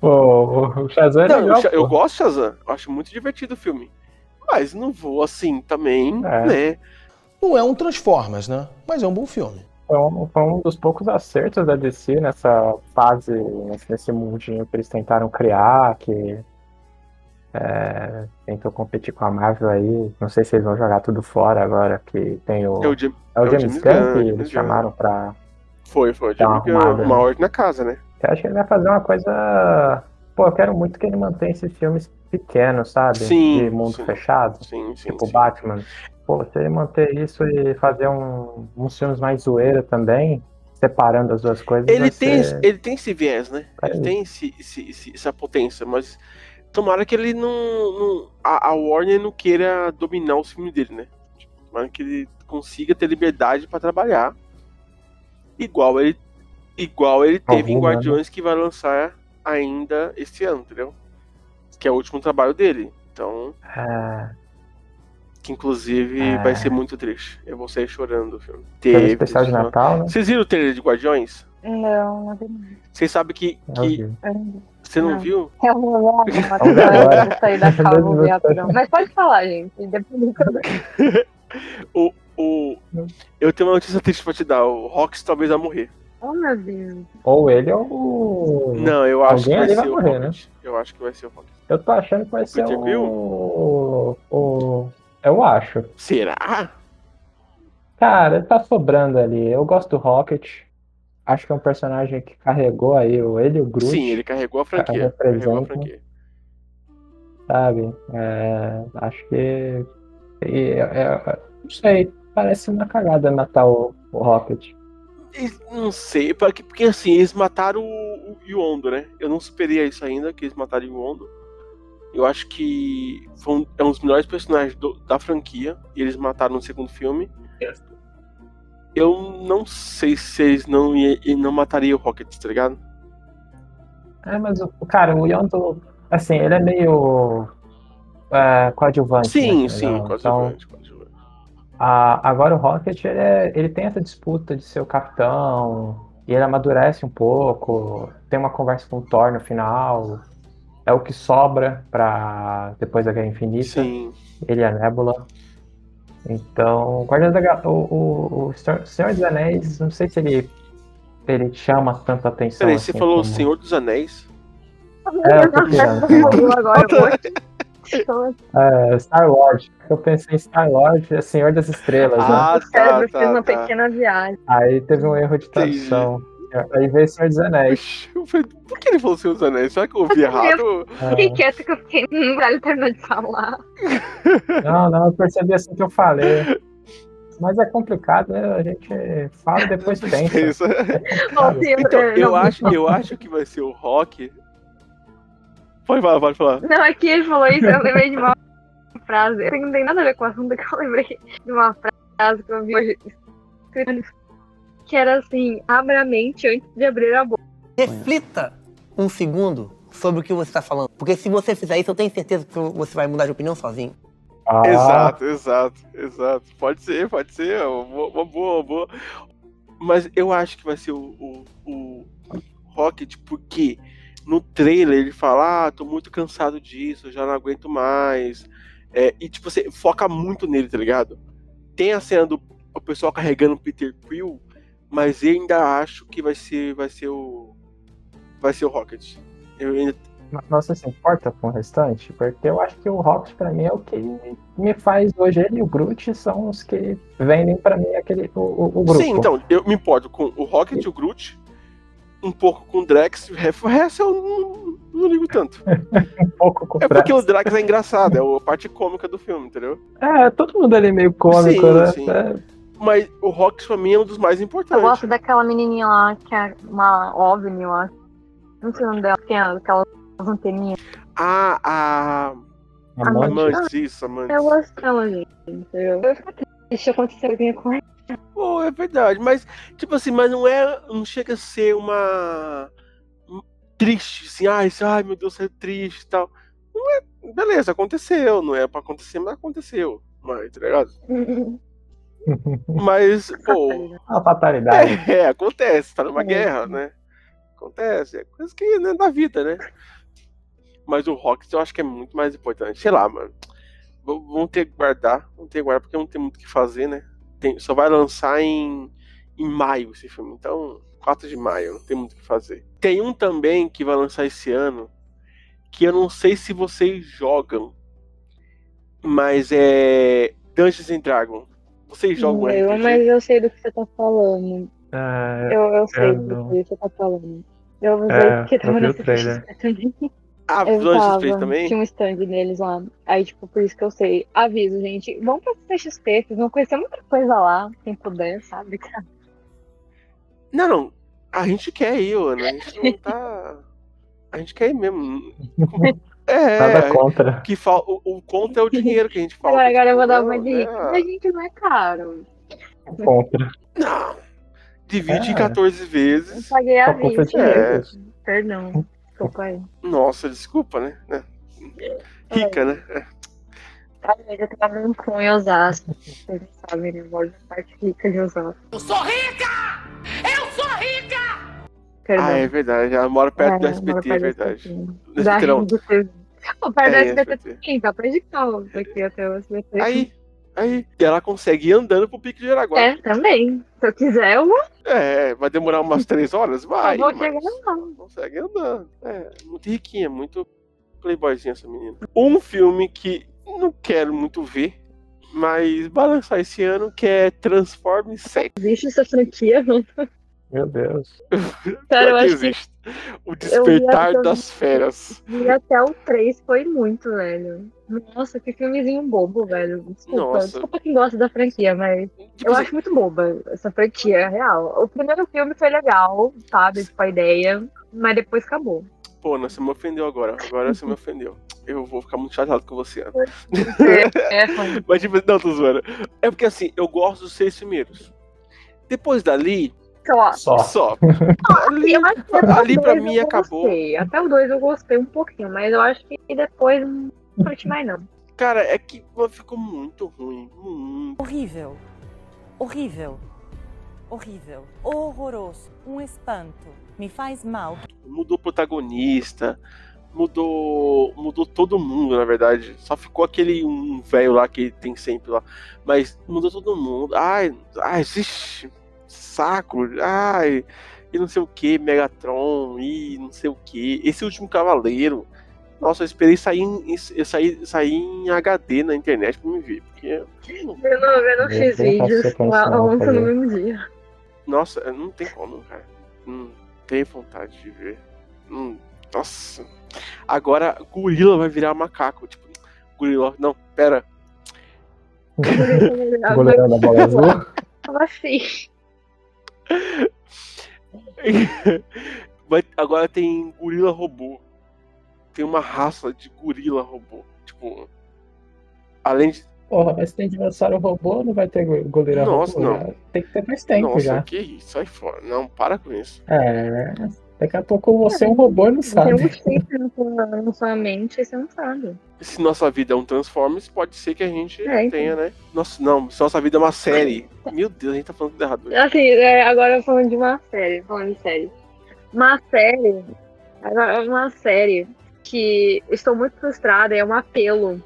Pô, o Shazam é
Não,
legal,
eu, Sha- eu gosto de Shazam, eu acho muito divertido o filme. Mas não vou assim também,
É.
né?
Não é um Transformers, né? Mas é um bom filme.
Foi um, foi um dos poucos acertos da DC nessa fase, nesse, mundinho que eles tentaram criar, que é, tentou competir com a Marvel aí. Não sei se eles vão jogar tudo fora agora, que tem o.
É o, Jam-
é o
é o
James
James
Gunn
Gunn,
que
James
eles
Gunn.
chamaram pra.
Foi, foi.
Dá uma
Tive uma, ordem na casa, né?
Eu acho que ele vai fazer uma coisa. Pô, eu quero muito que ele mantenha esses filmes pequenos, sabe?
Sim,
De mundo
sim.
fechado.
Sim, sim.
Tipo
sim.
Batman. Pô, se ele manter isso e fazer um, uns filmes mais zoeira também, separando as duas coisas.
Ele tem,
ser-
ele tem esse viés, né?
É
Ele tem esse, esse- esse- essa potência, mas tomara que ele não. não- a, a Warner não queira dominar os filmes dele, né? Tomara que ele consiga ter liberdade pra trabalhar. Igual ele, igual ele teve em
Alguma, né?
Guardiões que vai lançar ainda esse ano, entendeu? Que é o último trabalho dele. Então,
É,
que inclusive
É.
vai ser muito triste. Eu vou sair chorando o filme. Teve,
especial de Natal, né?
Vocês viram o trailer de Guardiões?
Não, não vi.
Vocês sabem que, que você não,
Não.
viu?
É um agora. Eu vou sair da calma ver. Mas pode falar, gente. Depois
O, o, eu tenho uma notícia triste pra te dar. O Rox talvez vai morrer.
Oh, meu Deus.
Ou ele ou o.
Não, eu acho que
Alguém
vai
ali
ser
vai
o
morrer, né?
Rocket. Eu acho que vai ser o Rocket.
Eu tô achando que vai ser
Peter Quill?
o. Eu acho.
Será?
Cara, tá sobrando ali. Eu gosto do Rocket. Acho que é um personagem que carregou aí o ele e o Groot.
Sim, ele carregou a franquia. Carregou a franquia.
sabe? É, acho que. e, é, é, não sei, parece uma cagada matar o, o Rocket.
Não sei, porque, porque assim, eles mataram o, o Yondo, né? Eu não superei isso ainda, que eles mataram o Yondo. Eu acho que foi um, é um dos melhores personagens do- da franquia. E eles mataram no segundo filme. Eu não sei se eles não, e não matariam o Rocket, tá ligado?
É, mas o cara, o Yondo, assim, ele é meio é, coadjuvante.
Sim,
né,
sim,
entendeu?
coadjuvante,
Então, a- agora o Rocket, ele, é- ele tem essa disputa de ser o capitão, e ele amadurece um pouco, tem uma conversa com o Thor no final, é o que sobra pra depois da Guerra Infinita.
Sim.
Ele e a Nebula. Então, Guardiões da o, o, o Senhor dos Anéis, não sei se ele, ele chama tanta atenção.
Peraí,
assim,
você falou
como-
Senhor dos Anéis?
É, eu tô.
Agora eu vou.
É, Star Lord. Eu pensei em Star Lord, é Senhor das Estrelas,
Ah,
né?
O cérebro
tá,
fez uma
tá.
pequena viagem.
Aí teve um erro de tradução. Aí veio Senhor dos Anéis.
Eu falei, por que ele falou Senhor dos Anéis? Será que eu ouvi errado?
Fiquei quieta que eu fiquei. Hum, ele terminou de falar.
Não, não, eu percebi assim que eu falei. Mas é complicado, né? A gente fala e depois pensa.
Sim,
Então,
é,
eu
não,
acho, eu acho que vai ser o Rock. Pode falar, pode falar.
Não, é que ele falou isso, eu lembrei de uma frase. Não tem nada a ver com o assunto que eu lembrei de uma frase que eu vi hoje escrita que era assim, abra a mente antes de abrir a boca.
Reflita um segundo sobre o que você está falando. Porque se você fizer isso, eu tenho certeza que você vai mudar de opinião sozinho.
Ah.
Exato, exato, exato. Pode ser, pode ser. Uma boa, uma boa, uma boa. Mas eu acho que vai ser o, o, o Rocket, porque no trailer ele fala: Ah, tô muito cansado disso, já não aguento mais. É, e tipo, você foca muito nele, tá ligado? Tem a cena do o pessoal carregando o Peter Quill, mas eu ainda acho que vai ser, vai ser o. Vai ser o Rocket. Eu ainda
Não você se importa com o restante? Porque eu acho que o Rocket pra mim é o que me faz hoje. Ele e o Groot são os que vendem pra mim aquele, o, o, o grupo.
Sim, então, eu me importo com o Rocket e o Groot, um pouco com o Drax, o resto eu não, não ligo tanto.
um pouco com o
É porque o Drax é engraçado, é a parte cômica do filme, entendeu?
É, todo mundo ali meio cômico,
Sim,
né?
sim.
É,
Mas o Rocket pra mim é um dos mais
Eu
importantes.
gosto daquela menininha lá, que é uma OVNI, eu acho. Não sei o nome dela, que tem aquelas anteninhas.
Ah, a.
Amante.
Amantes, isso, Amantes.
Eu gosto dela, gente. Eu fico triste acontecer alguma com ela.
Pô, é verdade, mas, tipo assim, mas não é. Não chega a ser uma. um- Triste, assim, ai, ai meu Deus, é triste e tal. Não é. Beleza, aconteceu, não é pra acontecer, mas aconteceu. Mas, tá ligado? Mas, pô.
uma fatalidade.
É, acontece, tá numa guerra, né? Acontece, é coisa que né, da vida, né? Mas o Rocket eu acho que é muito mais importante. Sei lá, mano. V- Vão ter que guardar, vão ter que guardar porque não tem muito o que fazer, né? Tem- só vai lançar em, em maio esse filme, então 4 de maio, não tem muito o que fazer. Tem um também que vai lançar esse ano, que eu não sei se vocês jogam, mas é Dungeons and Dragons. Vocês jogam
Eu,
RPG?
mas eu sei do que você tá falando.
É,
Eu, eu sei
eu
do
não-
que você tá falando. Eu sei
É,
porque tava
trailer.
também.
Ah,
eu tava,
Play também?
Tinha um stand deles lá. Aí, tipo, por isso que eu sei. Aviso, gente. Vão pra CXP, vocês vão conhecer muita coisa lá, quem puder, sabe?
Não, não. A gente quer ir, Ana. A gente não tá. A gente quer ir mesmo. É.
Nada contra.
Que fal... o, o conto é o dinheiro que a gente fala.
Agora, agora eu vou dar uma dica.
é.
A gente não é caro.
Contra.
Não. Divide em
É.
14
Eu
vezes.
paguei a
Só conta
20.
de
É.
Perdão. Desculpa aí.
Nossa, desculpa, né? É. Rica, né? É.
Às vezes eu tava num com em Osasco. Vocês sabem, né? Eu moro na parte rica de Osasco.
Eu! Eu sou rica!
Perdão.
Ah, é verdade. Ela mora perto do
É, moro
SBT, é
do
verdade. Do
Da
SBT não.
do perto do
É,
SBT
SBT.
também, pra de carro daqui até o SBT.
Aí, aí. E ela consegue ir andando pro Pico de Jaraguá.
É, também. Se eu quiser, eu vou.
É, vai demorar umas 3 horas? Vai.
eu vou chegar lá.
Consegue andando. É, muito riquinha, muito playboyzinha essa menina. Um filme que não quero muito ver, mas vai lançar esse ano, que é Transformers 7.
Existe essa franquia, mano.
Meu Deus.
Cara, eu
que
acho que
existe. O Despertar das Feras.
E até o 3 foi muito, velho. Nossa, que filmezinho bobo, velho. Desculpa.
Nossa.
Desculpa quem gosta da franquia, mas
Tipo
eu
assim-
acho muito boba essa franquia, real. O primeiro filme foi legal, sabe? Tipo, a ideia, mas depois acabou.
Pô, Ana, você me ofendeu agora. Agora você me ofendeu. Eu vou ficar muito chateado com você, Ana.
É, foi.
Mas tipo, não, tô zoando. É porque assim, eu gosto dos seis primeiros. Depois dali,
Só.
Só.
só. Ali,
Eu acho que até
ali
o
pra mim
eu
acabou.
gostei. Até o 2 eu gostei um pouquinho, mas eu acho que depois não curti mais, não.
Cara, é que ficou muito ruim. Muito.
Horrível. Horrível. Horrível. Horroroso. Um espanto. Me faz mal.
mudou o protagonista, mudou mudou todo mundo, na verdade. Só ficou aquele um velho lá que tem sempre lá, mas mudou todo mundo. Ai, ai, ixi, saco. Ai, e não sei o que, Megatron e não sei o que. Esse último cavaleiro. Nossa, eu esperei sair em, eu saí, sair em HD na internet pra me ver, porque
Eu não, eu não fiz vídeos lá ontem no mesmo dia.
Nossa, não tem como, cara. Não tem vontade de ver. Não- Nossa. Agora, gorila vai virar macaco. Tipo, gorila. Não, pera.
Goleirão da bola azul.
Tava assim.
Vai- Agora tem gorila robô. Tem uma raça de gorila robô. Tipo. Além de.
Porra, mas tem dinossauro robô, não vai ter go- goleirão
Nossa,
robô?
não.
já. Tem que ter mais tempo
Nossa,
já.
que isso, sai fora. Não, para com isso.
É. Daqui a pouco você é um robô e não
Tem
sabe.
um chip na sua, na sua mente e você não sabe.
Se nossa vida é um Transformers, pode ser que a gente
É, então.
tenha, né? Nossa, não, se nossa vida é uma série. Meu Deus, a gente tá falando tudo errado. hoje.
Assim, é, agora falando de uma série, falando de série. Uma série, agora uma série que estou muito frustrada, é um apelo,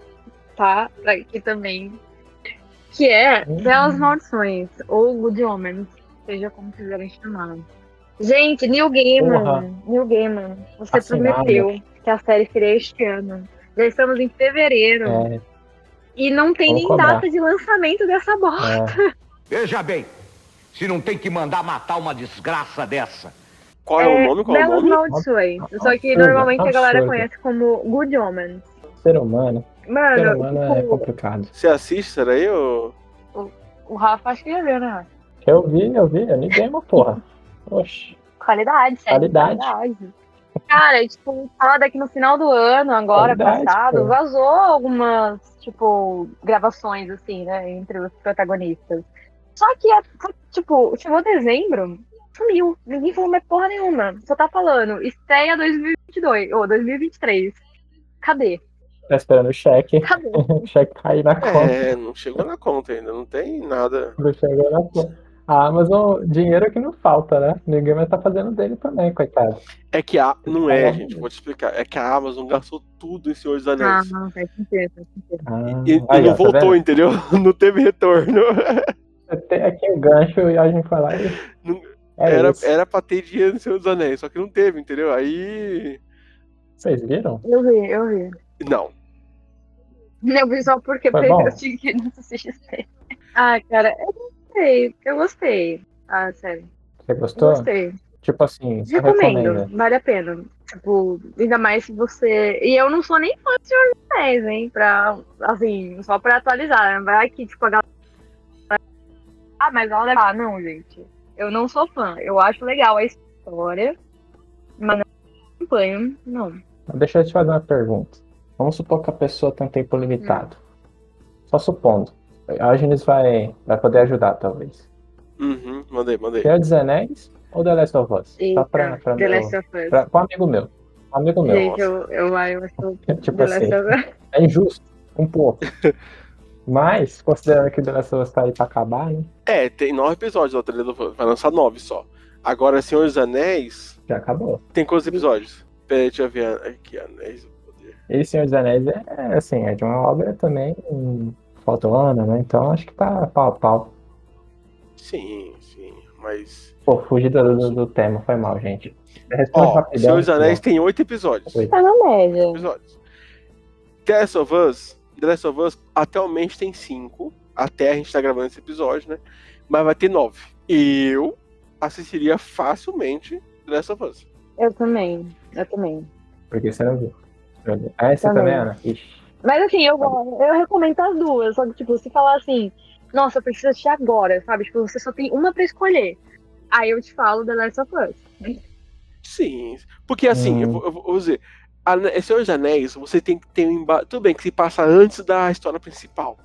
tá? Aqui também. Que é Belas Maldições, ou Good Omens, seja como quiserem chamar. Gente, Neil Gaiman,
Porra.
Neil Gaiman, você
Assinado.
prometeu que a série seria este ano. Já estamos em fevereiro.
É,
E não tem
Vamos
nem
cobrar.
data de lançamento dessa bosta.
é.
Veja bem, se não tem que mandar matar uma desgraça dessa.
Qual é, o nome? Qual é o nome?
Maldições. Só que
Absurdo,
normalmente a galera conhece como Good Omens.
Ser humano. Ser
Mano,
humano é
tipo,
complicado.
Você assiste isso aí, ou...
o Rafa acho que já viu, né?
Eu vi, eu vi, eu ninguém uma porra.
Qualidade, sério.
Qualidade.
qualidade. Cara, tipo, foda que no final do ano, agora,
Qualidade,
passado,
pô.
vazou algumas, tipo, gravações, assim, né, entre os protagonistas. Só que, é- tipo, chegou dezembro, sumiu. Ninguém falou mais porra nenhuma. Só tá falando, estreia 2022, ou 2023. Cadê?
Tá esperando o cheque.
Cadê?
o cheque cair na conta.
É, não chegou na conta ainda, não tem nada.
Não chegou na conta. A Amazon, dinheiro é que não falta, né? Ninguém vai estar fazendo dele também, coitado.
É que a. Não é,
É.
gente, vou te explicar. É que a Amazon gastou tudo em Senhor dos
Ah,
Anéis.
não, faz sentido, faz sentido.
Ah,
E, e
aí,
não
ó, tá
voltou,
vendo?
entendeu? Não teve retorno.
Tem aqui o gancho e a gente foi lá e.
Não-
É
era,
isso.
era pra ter dinheiro no Senhor dos Anéis, só que não teve, entendeu? Aí.
Vocês viram?
Eu vi, eu vi.
Não.
Eu vi só porque eu tinha que não assistir. Ah, cara, eu gostei. Eu gostei. Ah, sério.
Você
Eu
gostou?
gostei.
Tipo assim,
Recomendo, vale a pena. Tipo, ainda mais se você. E eu não sou nem fã de Senhor dos Anéis, hein? Pra, assim, só pra atualizar. né? Vai que, tipo, a galera. Ah, mas ela deve. Ah, não, gente. Eu não sou fã. Eu acho legal a história, mas não acompanho, não.
Deixa eu te fazer uma pergunta. Vamos supor que a pessoa tem um tempo limitado. Só supondo. A Agnes vai, vai poder ajudar, talvez.
Uhum, mandei, mandei.
Senhor dos Anéis ou The Last of Us? Só pra,
Eita,
pra,
The
meu-
Last of Us.
pra, pra um amigo meu. Um amigo meu.
Gente, eu, eu, eu acho
Tipo
The
assim,
Last of Us.
é injusto, um pouco. Mas, considerando que o The Last of Us tá aí pra acabar, né?
É, tem nove episódios da trilha Vai lançar nove só. Agora, Senhor dos Anéis.
Já acabou.
Tem quantos episódios? Peraí, deixa eu ver aqui, Anéis do Poder.
E Senhor dos Anéis é, é, assim, é de uma obra também. Falta um ano, né? Então acho que tá pau a pau.
Sim, sim, mas.
Pô, fugi do, do, do tema, foi mal, gente. Responde
Ó,
rapidão.
Senhor dos Anéis tem oito episódios.
Oito.
Tá na média.
episódios. The Last of Us, The Last of Us atualmente tem cinco. Até a gente tá gravando esse episódio, né? Mas vai ter nove. Eu assistiria facilmente The Last of Us.
Eu também. Eu também.
Porque você não viu. Ah, você
Também.
também, Ana? Ixi.
Mas assim, eu, eu recomendo as duas. Só que, tipo, se falar assim, nossa, eu preciso assistir agora, sabe? Tipo, você só tem uma pra escolher. Aí eu te falo The Last of Us.
Sim. Porque assim,
Hum.
eu, vou, eu vou dizer, a Senhor dos Anéis, você tem que ter um embate. Tudo bem que se passa antes da história principal.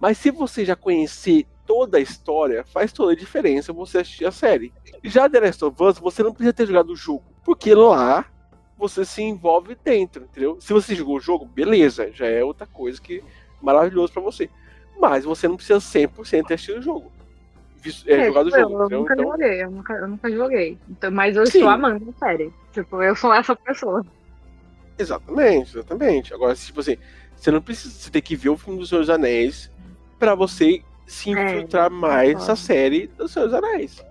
Mas se você já conhecer toda a história, faz toda a diferença você assistir a série. Já The Last of Us, você não precisa ter jogado o jogo. Porque lá você se envolve dentro, entendeu? Se você jogou o jogo, beleza, já é outra coisa que maravilhoso pra você. Mas você não precisa 100% ter assistido o jogo. É, jogado o
tipo,
jogo,
eu,
entendeu?
nunca
Então,
joguei, eu nunca, eu nunca joguei. Então, mas eu
Sim.
estou amando a série. Tipo, eu sou essa pessoa.
Exatamente, exatamente. Agora, tipo assim, você não precisa. Você tem que ver o filme dos Senhor dos Anéis pra você se
É,
infiltrar mais
concordo.
nessa série dos Senhor dos Anéis.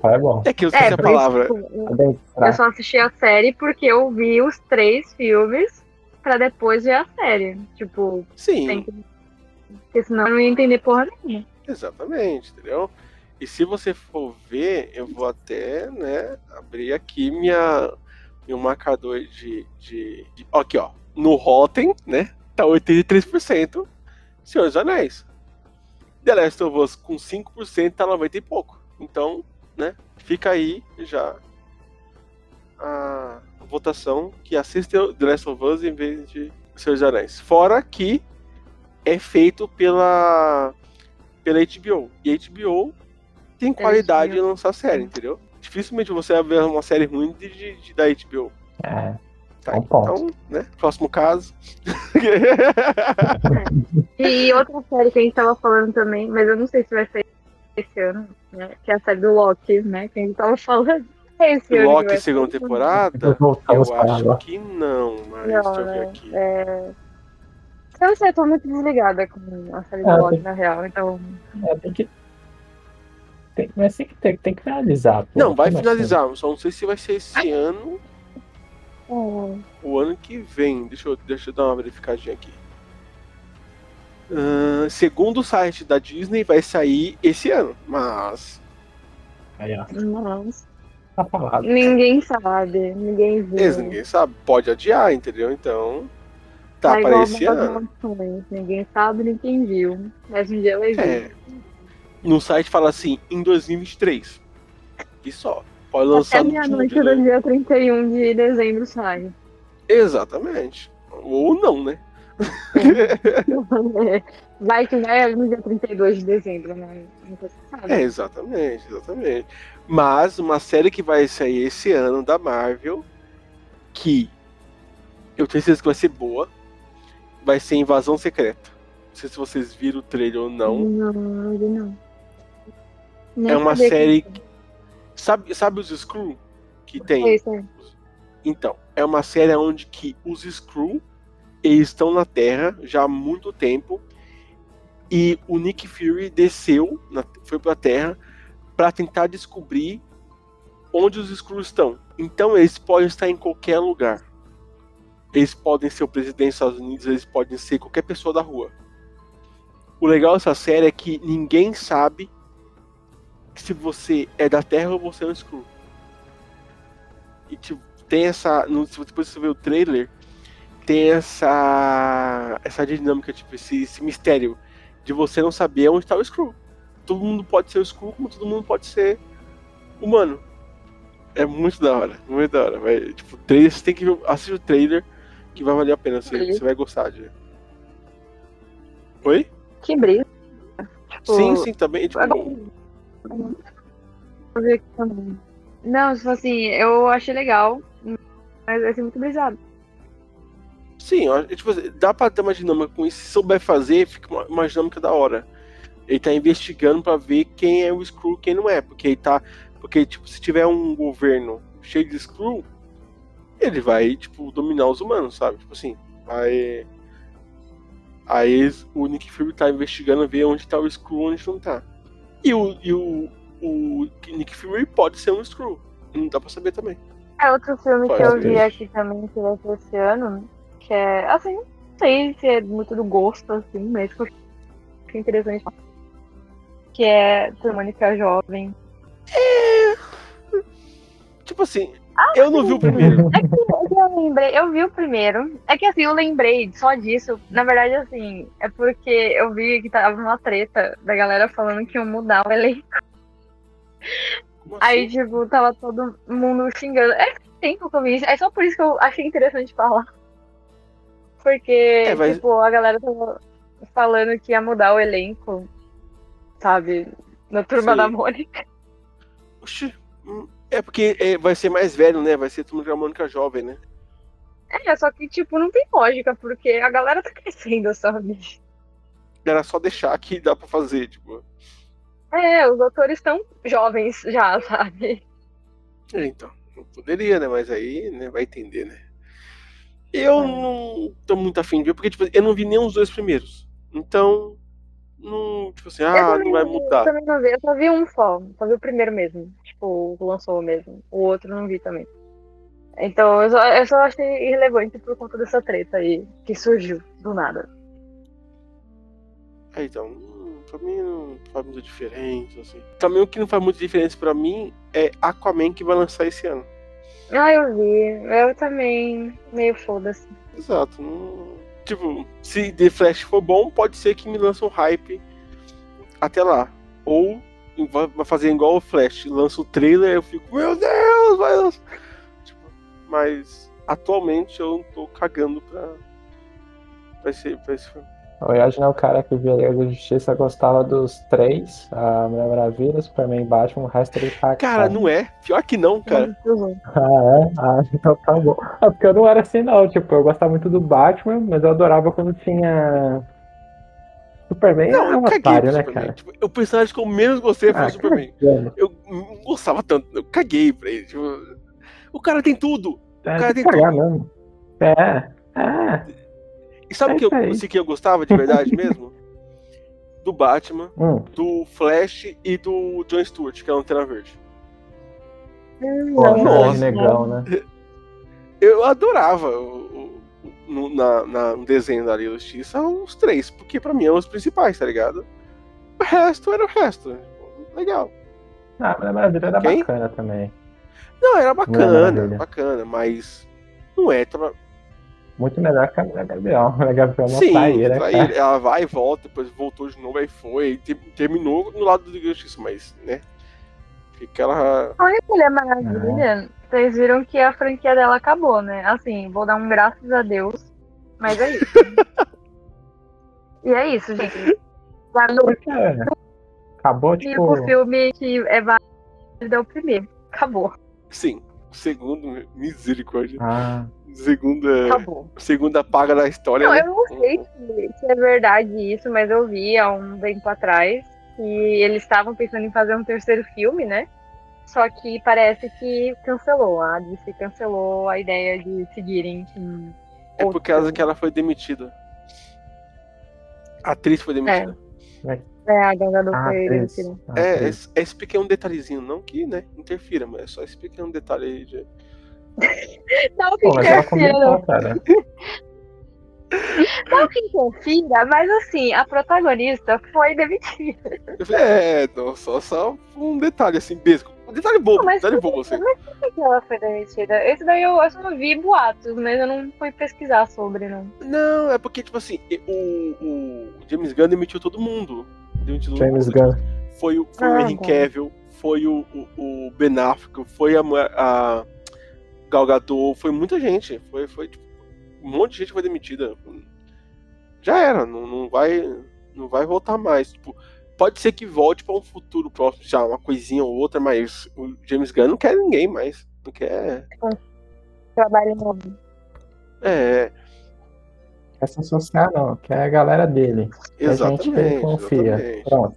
Pai é bom.
É que eu esqueci a
por isso,
palavra.
tipo, eu- só assisti a série porque eu vi os três filmes pra depois ver a série. Tipo,
Sim.
que... porque senão eu não ia entender porra nenhuma.
Exatamente, entendeu? E se você for ver, eu vou até, né, abrir aqui minha, meu marcador de, de, de- Aqui, ó. No Rotten, né? Tá 83% Senhor dos Anéis. The Last of Us com 5% tá 90 e pouco. Então, né? Fica aí já a votação que assiste The Last of Us em vez de Senhor dos Anéis. Fora que é feito pela pela HBO. E a HBO tem qualidade
HBO.
em lançar série, entendeu? Dificilmente você vai ver uma série ruim de, de, de da HBO.
É.
Tá,
ponto.
então, né? Próximo caso.
E outra série que a gente tava falando também, mas eu não sei se vai sair esse ano, né? Que é a série do Loki, né? Que a gente tava falando. É esse
Loki segunda temporada? Eu acho que não, mas
Não,
deixa eu ver
né?
aqui.
É... Eu não sei, eu tô muito desligada com a série do
Ah,
Loki,
tem-
na real, então.
É, tem que. Tem, mas tem que, tem, tem que finalizar. pô.
Não, vai finalizar. Só não sei se vai ser esse ano
é,
o ano que vem. Deixa eu, deixa eu dar uma verificadinha aqui. Segundo o site da Disney, vai sair esse ano, mas.
Aí.
Mas
Tá
ninguém sabe, ninguém viu.
Eles, ninguém sabe, pode adiar, entendeu? Então. Tá para esse ano.
Ninguém sabe, ninguém viu. Mas um dia vai ver.
É. No site fala assim, em 2023. E só. Pode lançar
Até meia-noite
dia.
do dia 31 de dezembro sai.
Exatamente. Ou não, né?
Vai que vai no dia 32 de dezembro, né?
É, exatamente, exatamente. Mas uma série que vai sair esse ano da Marvel, que eu tenho certeza que vai ser boa, vai ser Invasão Secreta. Não sei se vocês viram o trailer ou não.
Não, não vi não. Nem
é uma
sabia que-
série. Sabe, sabe os Screw que tem? Então, é uma série onde que os Skrull eles estão na Terra já há muito tempo e o Nick Fury desceu, na- foi pra Terra para tentar descobrir onde os Skrulls estão. Então eles podem estar em qualquer lugar. Eles podem ser o presidente dos Estados Unidos, eles podem ser qualquer pessoa da rua. O legal dessa série é que ninguém sabe se você é da Terra ou você é um Skrull. E tipo, tem essa. No, depois você ver o trailer, tem essa. essa dinâmica, tipo, esse, esse mistério de você não saber onde está o Skrull. Todo mundo pode ser o Skrull, como todo mundo pode ser humano. É muito da hora, muito da hora. Vai, tipo, trailer, você tem que assistir o trailer que vai valer a pena, você, você vai gostar de. Oi?
Que brisa. Tipo,
Sim, sim, também. Tipo.
Não, tipo assim, eu achei legal, mas vai ser muito brisado.
Sim, eu tipo, assim, dá pra ter uma dinâmica com isso. Se souber fazer, fica uma, uma dinâmica da hora. Ele tá investigando pra ver quem é o Screw e quem não é. Porque ele tá. Porque, tipo, se tiver um governo cheio de Screw, ele vai, tipo, dominar os humanos, sabe? Tipo assim. Aí eles- o Nick Fury tá investigando ver onde tá o Screw e onde não tá. E o, e o, o Nick Fury pode ser um Screw. Não dá pra saber também.
É outro filme que
Pode
eu
ser.
vi aqui também, que vai ser esse ano, que é, assim, não sei se é muito do gosto, assim, mas que eu achei interessante. Que é Turmânica Jovem.
Tipo assim, eu não vi o primeiro.
É que, é eu lembrei, eu vi o primeiro. É que assim, eu lembrei só disso. Na verdade, assim, é porque eu vi que tava uma treta da galera falando que iam mudar o elenco. Aí, tipo, tava todo mundo xingando. É tempo que eu vi isso. É só por isso que eu achei interessante falar. Porque,
É, mas-
tipo, a galera tava falando que ia mudar o elenco, sabe? Na turma
Sim.
da Mônica.
Oxi, hum, é porque é, vai ser mais velho, né? Vai ser Turma da Mônica jovem, né?
É, só que, tipo, não tem lógica, porque a galera tá crescendo, sabe?
Era só deixar que dá pra fazer, tipo.
É, os atores estão jovens já, sabe?
É, então, poderia, né? Mas aí, né, vai entender, né? Eu não tô muito afim de ver, porque, tipo, eu não vi nem os dois primeiros. Então, não, tipo assim,
Eu
ah,
também
não vai
Eu
mudar.
também não vi, eu só vi um só, só vi o primeiro mesmo. Tipo, o lançou mesmo. O outro eu não vi também. Então, eu só, eu só achei irrelevante por conta dessa treta aí, que surgiu do nada.
É, então, pra mim não faz muita diferença, assim. Também o que não faz muita diferença pra mim é Aquaman que vai lançar esse ano.
Ah, eu vi. Eu também, meio foda-se.
Exato. Não... Tipo, se The Flash for bom, pode ser que me lance um hype até lá. Ou vai fazer igual o Flash, lança o trailer eu fico, meu Deus, vai. Tipo, mas atualmente eu tô cagando pra, pra, esse, pra esse.
O Yoji é o cara que via Liga da Justiça gostava dos três, a Mulher Maravilha, Superman e Batman, o resto ele tá.
Cara, não é. Pior que não, cara.
Ah, é? Ah, então tá bom. Ah, porque eu não era assim, não. Tipo, eu gostava muito do Batman, mas eu adorava quando tinha. Superman
Não,
é
eu
um
caguei
otário, né, cara?
Tipo, o personagem que eu menos gostei foi
Ah,
o Superman. Eu não gostava tanto. Eu caguei pra ele. Tipo, o cara tem tudo. O
É,
cara
tem
tudo.
mesmo. É, é.
E sabe
É
o que eu, que eu gostava de verdade mesmo? Do Batman,
Hum.
do Flash e do John Stewart, que é a Lanterna Verde.
Pô,
Nossa.
Nossa, negão, né?
Eu adorava o- o- no, na, na- no desenho da Liga Justiça os três, porque pra mim eram os principais, tá ligado? O resto era o resto. Legal.
Ah, a Mulher Maravilha era
Quem?
bacana também.
Não, era bacana, bacana, mas não é. Tava...
Muito melhor que a Mulher Gabriel. A Mulher Gabriel uma
Sim,
traíra,
traíra.
cara.
ela vai e volta, depois voltou de novo, aí foi, aí te- terminou no lado do Justiça, mas, né? Fica ela.
Olha Mulher Maravilha, vocês viram que a franquia dela acabou, né? Assim, vou dar um graças a Deus, mas é isso. e é isso, gente. Vai no
acabou, tipo.
único filme que é válido é o primeiro. Acabou.
Sim, segundo, misericórdia.
Ah,
Segunda.
Acabou.
Segunda paga da história.
Não,
né?
eu não sei se, é verdade isso, mas eu vi há um tempo atrás que eles estavam pensando em fazer um terceiro filme, né? Só que parece que cancelou. A DC cancelou a ideia de seguirem
É por causa que ela foi demitida. A atriz foi demitida.
É, a Gal Gadot
Ah,
foi
atriz.
demitida.
É, esse, esse pequeno detalhezinho, não que, né, interfira, mas é só esse pequeno detalhe aí de.
Não que
Pô,
interfira, não.
cara.
Não que interfira, mas assim, a protagonista foi demitida.
É, não, só, só um detalhe assim, básico. Um detalhe bobo,
Mas
detalhe bobo assim.
Mas por que que ela foi demitida? Esse daí eu, eu só vi boatos, mas eu não fui pesquisar sobre, não.
Não, é porque, tipo assim, o, o James Gunn demitiu todo mundo. Todo
James. Gunn.
Foi, o- foi o
Ah,
Henry. Cavill, foi o, o, o Ben Affleck, foi a, a Gal Gadot, foi muita gente. Foi, foi tipo, um monte de gente foi demitida. Já era, não, não vai não vai voltar mais. Tipo, pode ser que volte pra um futuro próximo, já uma coisinha ou outra, mas o James Gunn não quer ninguém mais. Não quer.
Trabalho novo.
É,
Quer se associar, não. Que é a galera dele. Que a gente
Exatamente,
confia.
exatamente.
Pronto.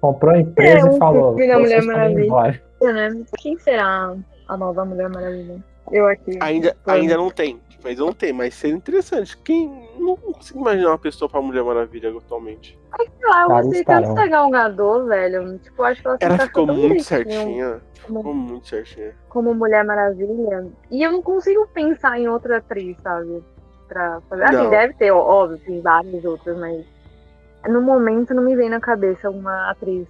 Comprou a empresa
É,
e falou.
Mulher
"Vocês podem ir
Maravilha."
embora.
Né? Quem será a nova Mulher Maravilha? Eu aqui.
ainda, ainda não tem. Mas não tem, mas seria interessante. Quem não consigo imaginar uma pessoa pra Mulher Maravilha atualmente.
Sei lá, eu gostei tanto da Gal Gadot, velho. Tipo, eu acho que ela,
Ela ficou muito certinha. Ficou muito certinha.
Como Mulher Maravilha. E eu não consigo pensar em outra atriz, sabe? Pra fazer. Assim,
Não.
deve ter, óbvio, tem várias outras, mas no momento não me vem na cabeça alguma atriz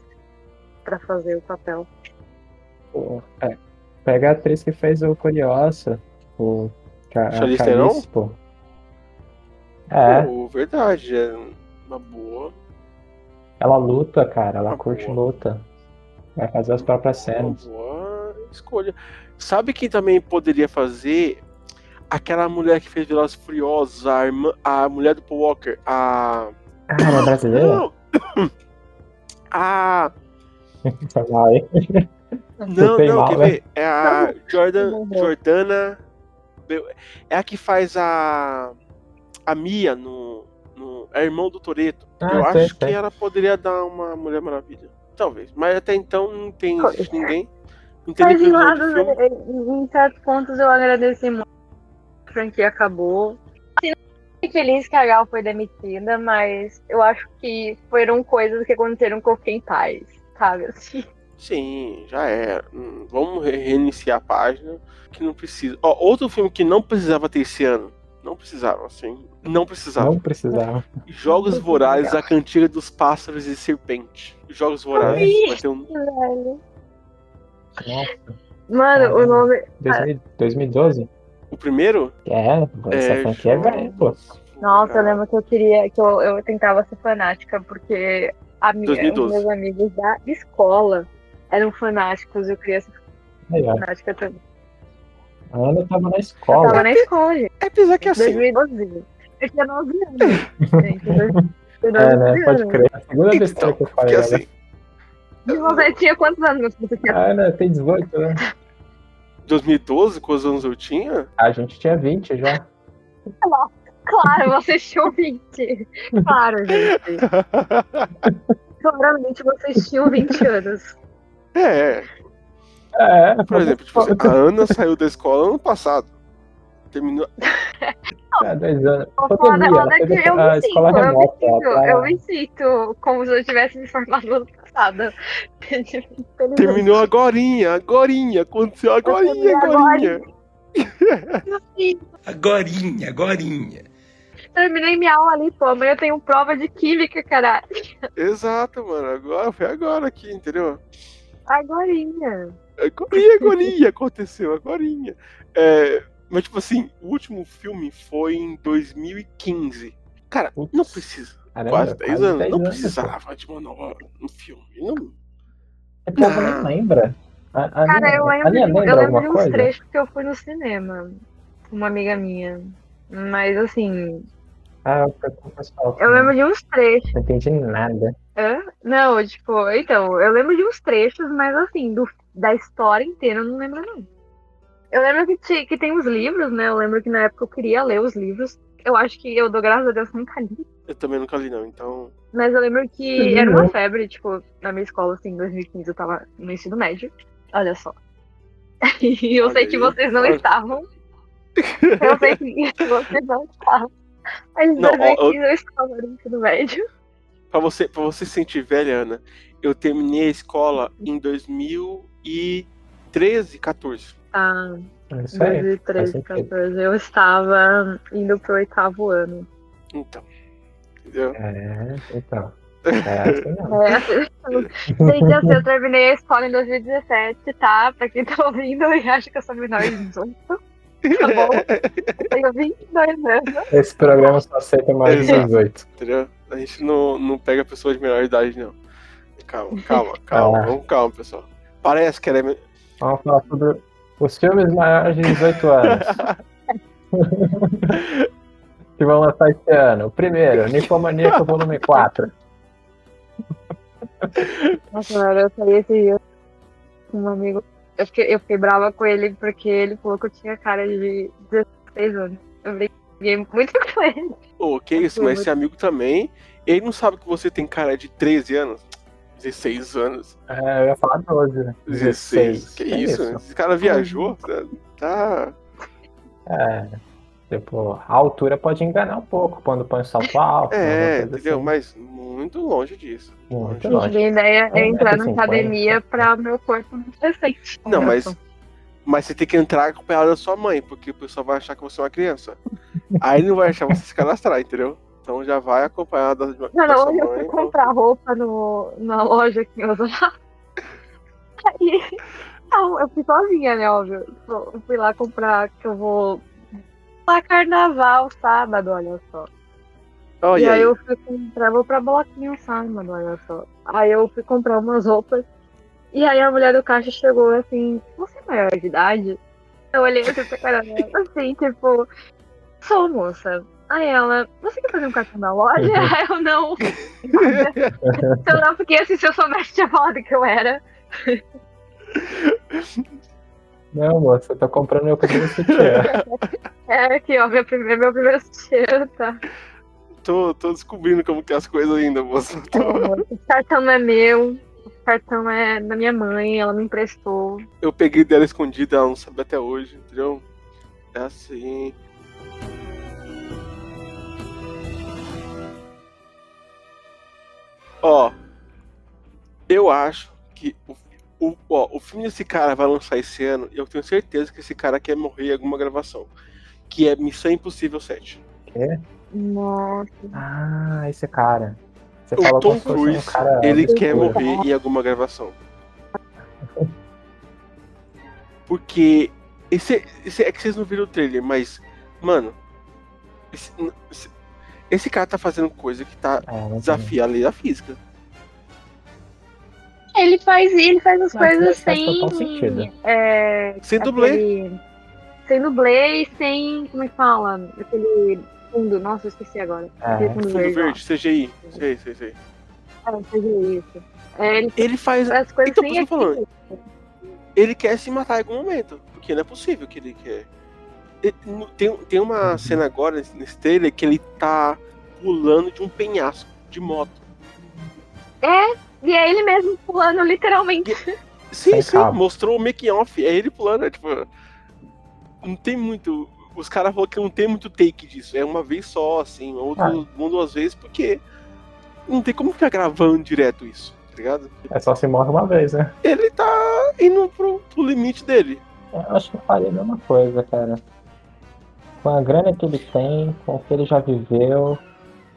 pra fazer o papel.
Pô, é. Pega a atriz que fez o Curiosa. O, Ca- a
Charlize Theron?
Calice, pô. É,
Pô, verdade, é uma boa.
ela luta, cara. Ela
Uma
curte
boa.
luta. Vai fazer as próprias
Uma
cenas.
boa escolha. Sabe quem também poderia fazer? Aquela mulher que fez Velozes Furiosos, a, irmã, a mulher do Paul Walker, a.
Ah, ela é brasileira?
Não! A.
Foi mal, hein?
Não,
Foi
não,
mal,
quer
né?
ver? É a Jordan, Jordana. É a que faz a. A Mia no. no é irmão do Toreto.
Ah,
Eu
sei,
acho
sei.
que ela poderia dar uma Mulher Maravilha. Talvez. Mas até então não tem existe ninguém. Não tem
Mas em,
filme.
em certos pontos eu agradeci muito. A franquia acabou. Assim, não fiquei feliz que a Gal foi demitida, mas eu acho que foram coisas que aconteceram que eu fiquei em paz, sabe? Assim.
Sim, já era. Hum, Vamos re- reiniciar a página. Que não precisa. Ó, outro filme que não precisava ter esse ano. Não precisava, assim. Não precisava.
Não precisava.
Jogos Vorazes, a cantiga dos pássaros e serpente. Jogos Vorazes. Vai ter um.
Velho.
Nossa.
Mano, o nome.
2000 2012?
O primeiro?
É, essa
É,
franquia é velha, pô.
Nossa, eu lembro que eu queria, que eu, eu tentava ser fanática, porque a minha, os
2012.
meus amigos da escola eram fanáticos, eu queria ser fanática também.
A Ana tava na
Eu
escola.
tava na escola, gente.
É apesar que assim.
2012. Eu tinha 9 anos. gente. Eu tinha
É,
9
né? Pode crer. A segunda vez
Então,
que eu falei,
que
né?
assim,
E você tinha quantos anos você tinha
Ah, né? Tem 18, né?
2012, quantos anos eu tinha?
A gente tinha 20 já.
Claro, vocês tinham 20. Claro, gente. Claramente vocês tinham 20 anos.
É,
É,
por exemplo, tipo assim, a Ana saiu da escola ano passado. Terminou.
É, dois anos. Pandemia, ela
foda
fez
que eu me sinto, eu me sinto, como se eu tivesse me formado no ano passado.
Terminou agorinha, agorinha, aconteceu agorinha, agorinha.
Agorinha, agorinha.
Terminei minha aula ali, pô. Amanhã eu tenho prova de química, caralho.
Exato, mano. Agora foi agora aqui, entendeu?
Agorinha.
Agorinha, agorinha, aconteceu, agorinha. É, mas, tipo assim, o último filme foi em 2015. Cara, não precisa.
Caramba,
quase 10
quase
anos.
10
não
anos,
precisava de uma nova um filme. Não.
O povo nem lembra. A, a
Cara,
Aninha-
eu lembro,
lembra
eu lembro de uns
coisa?
trechos que eu fui no cinema. Com uma amiga minha. Mas assim,
Ah, foi com o pessoal.
eu lembro de uns trechos.
Não entendi nada.
Hã? Não, tipo, então, eu lembro de uns trechos, mas assim, do, da história inteira eu não lembro, não. Eu lembro que, ti- que tem os livros, né? Eu lembro que na época eu queria ler os livros. Eu acho que eu dou graças a Deus nunca li.
Eu também nunca li, não. Então.
Mas eu lembro que
Uhum.
era uma febre, tipo, na minha escola, assim, em 2015 eu tava no ensino médio. Olha só. E eu
Olha
sei que
aí,
vocês não
olha.
estavam. Eu sei que vocês não estavam. Mas em
Não, ó,
2015
eu-
eu estava no ensino médio.
Pra você, pra você se sentir velha, Ana, eu terminei a escola em 2013, 14.
Ah,
É Isso aí.
2013,
faz sentido.
14. Eu estava indo pro oitavo ano.
Então. Entendeu?
É, então. É assim não.
É, sei que assim, eu terminei a escola em 2017, tá? Pra quem tá ouvindo e acha que eu sou menor de 18. Tá bom? Eu tenho 22 anos.
Esse programa só aceita mais de
Exato.
18.
Entendeu? A gente não, não pega pessoas de menor idade, não. Calma, calma, calma.
Ah.
Vamos calma, pessoal. Parece que ela é.
Vamos falar sobre os filmes maiores de 18 anos. que vão lançar esse ano. O primeiro, Ninfomaníaco Volume 4.
Nossa, mano, eu saí esse dia com um amigo. Eu fiquei, eu fiquei brava com ele porque ele falou que eu tinha cara de 16 anos. Eu briguei muito com ele.
Ô, que isso, mas esse amigo também. Ele não sabe que você tem cara de 13 anos? 16 anos.
É, eu ia falar 12, né?
16. Que
É
isso? Esse cara viajou? Tá.
É. Tipo, a altura pode enganar um pouco quando põe o salto alto.
É, entendeu?
assim.
Mas muito longe disso.
Muito
A
longe.
minha ideia
É,
é entrar
é
na
assim,
academia pra meu corpo não.
Não, mas. Mas você tem que entrar acompanhado da sua mãe, porque o pessoal vai achar que você é uma criança. Aí não vai achar você se cadastrar, entendeu? Então já vai acompanhado da,
Não,
da
não,
sua
hoje eu
mãe.
fui comprar roupa no, na loja aqui em Osasco. Aí, não, eu fui sozinha, né, óbvio. Eu fui lá comprar, que eu vou lá carnaval sábado, olha só.
Olha
e aí,
aí.
eu fui comprar, vou pra bloquinho sábado, olha só. Aí eu fui comprar umas roupas. E aí a mulher do caixa chegou assim, você é maior de idade? Eu olhei assim pra cara dela, assim, tipo, sou moça. Aí ela, você quer fazer um cartão na loja? Aí eu não. eu não, porque assim, se eu soubesse, tinha falado que eu era.
Não, moça, eu tô comprando meu primeiro sutiã.
É aqui, ó, meu primeiro, meu primeiro sutiã, tá?
Tô, tô descobrindo como que é as coisas ainda, moça. Tô-
O cartão não é meu, o cartão é da minha mãe, ela me emprestou.
Eu peguei dela escondida, ela não sabe até hoje, entendeu? É assim. Ó, eu acho que o, o, ó, o filme desse cara vai lançar esse ano e eu tenho certeza que esse cara quer morrer em alguma gravação. Que é Missão Impossível 7.
É?
Nossa.
Ah, esse cara. Você
O Tom
como se fosse um
Cruise,
cara.
ele quer morrer em alguma gravação. Porque esse, esse é que vocês não viram o trailer, mas mano, esse, esse- esse cara tá fazendo coisa que tá
É,
desafia a lei da física.
Ele faz, ele faz as
Mas
coisas
faz
sem.
total sentido.
É,
Sem dublê.
aquele- Sem dublê e sem. Como é que fala? Aquele fundo. Nossa, eu esqueci agora.
É.
Fundo,
Fundo
verde.
verde, CGI. Sei, sei, sei.
É, CGI, isso. É, ele,
Ele faz.
as coisas
Então, tô falando. Ele quer se matar em algum momento. Porque não é possível que ele quer. Tem, tem uma cena agora nesse- nesse trailer que ele tá pulando de um penhasco de moto.
É, e é ele mesmo pulando, literalmente.
Sim,
Sem
sim,
cabo.
mostrou o making off, é ele pulando, é tipo. Não tem muito. Os caras falaram que não tem muito take disso, é uma vez só, assim, ou
Ah.
du- uma ou duas vezes, porque não tem como ficar gravando direto isso, tá ligado?
É só se morre uma vez, né?
Ele tá indo pro, pro limite dele.
Eu acho que eu faria a mesma coisa, cara. Com a grana que ele tem, com o que ele já viveu,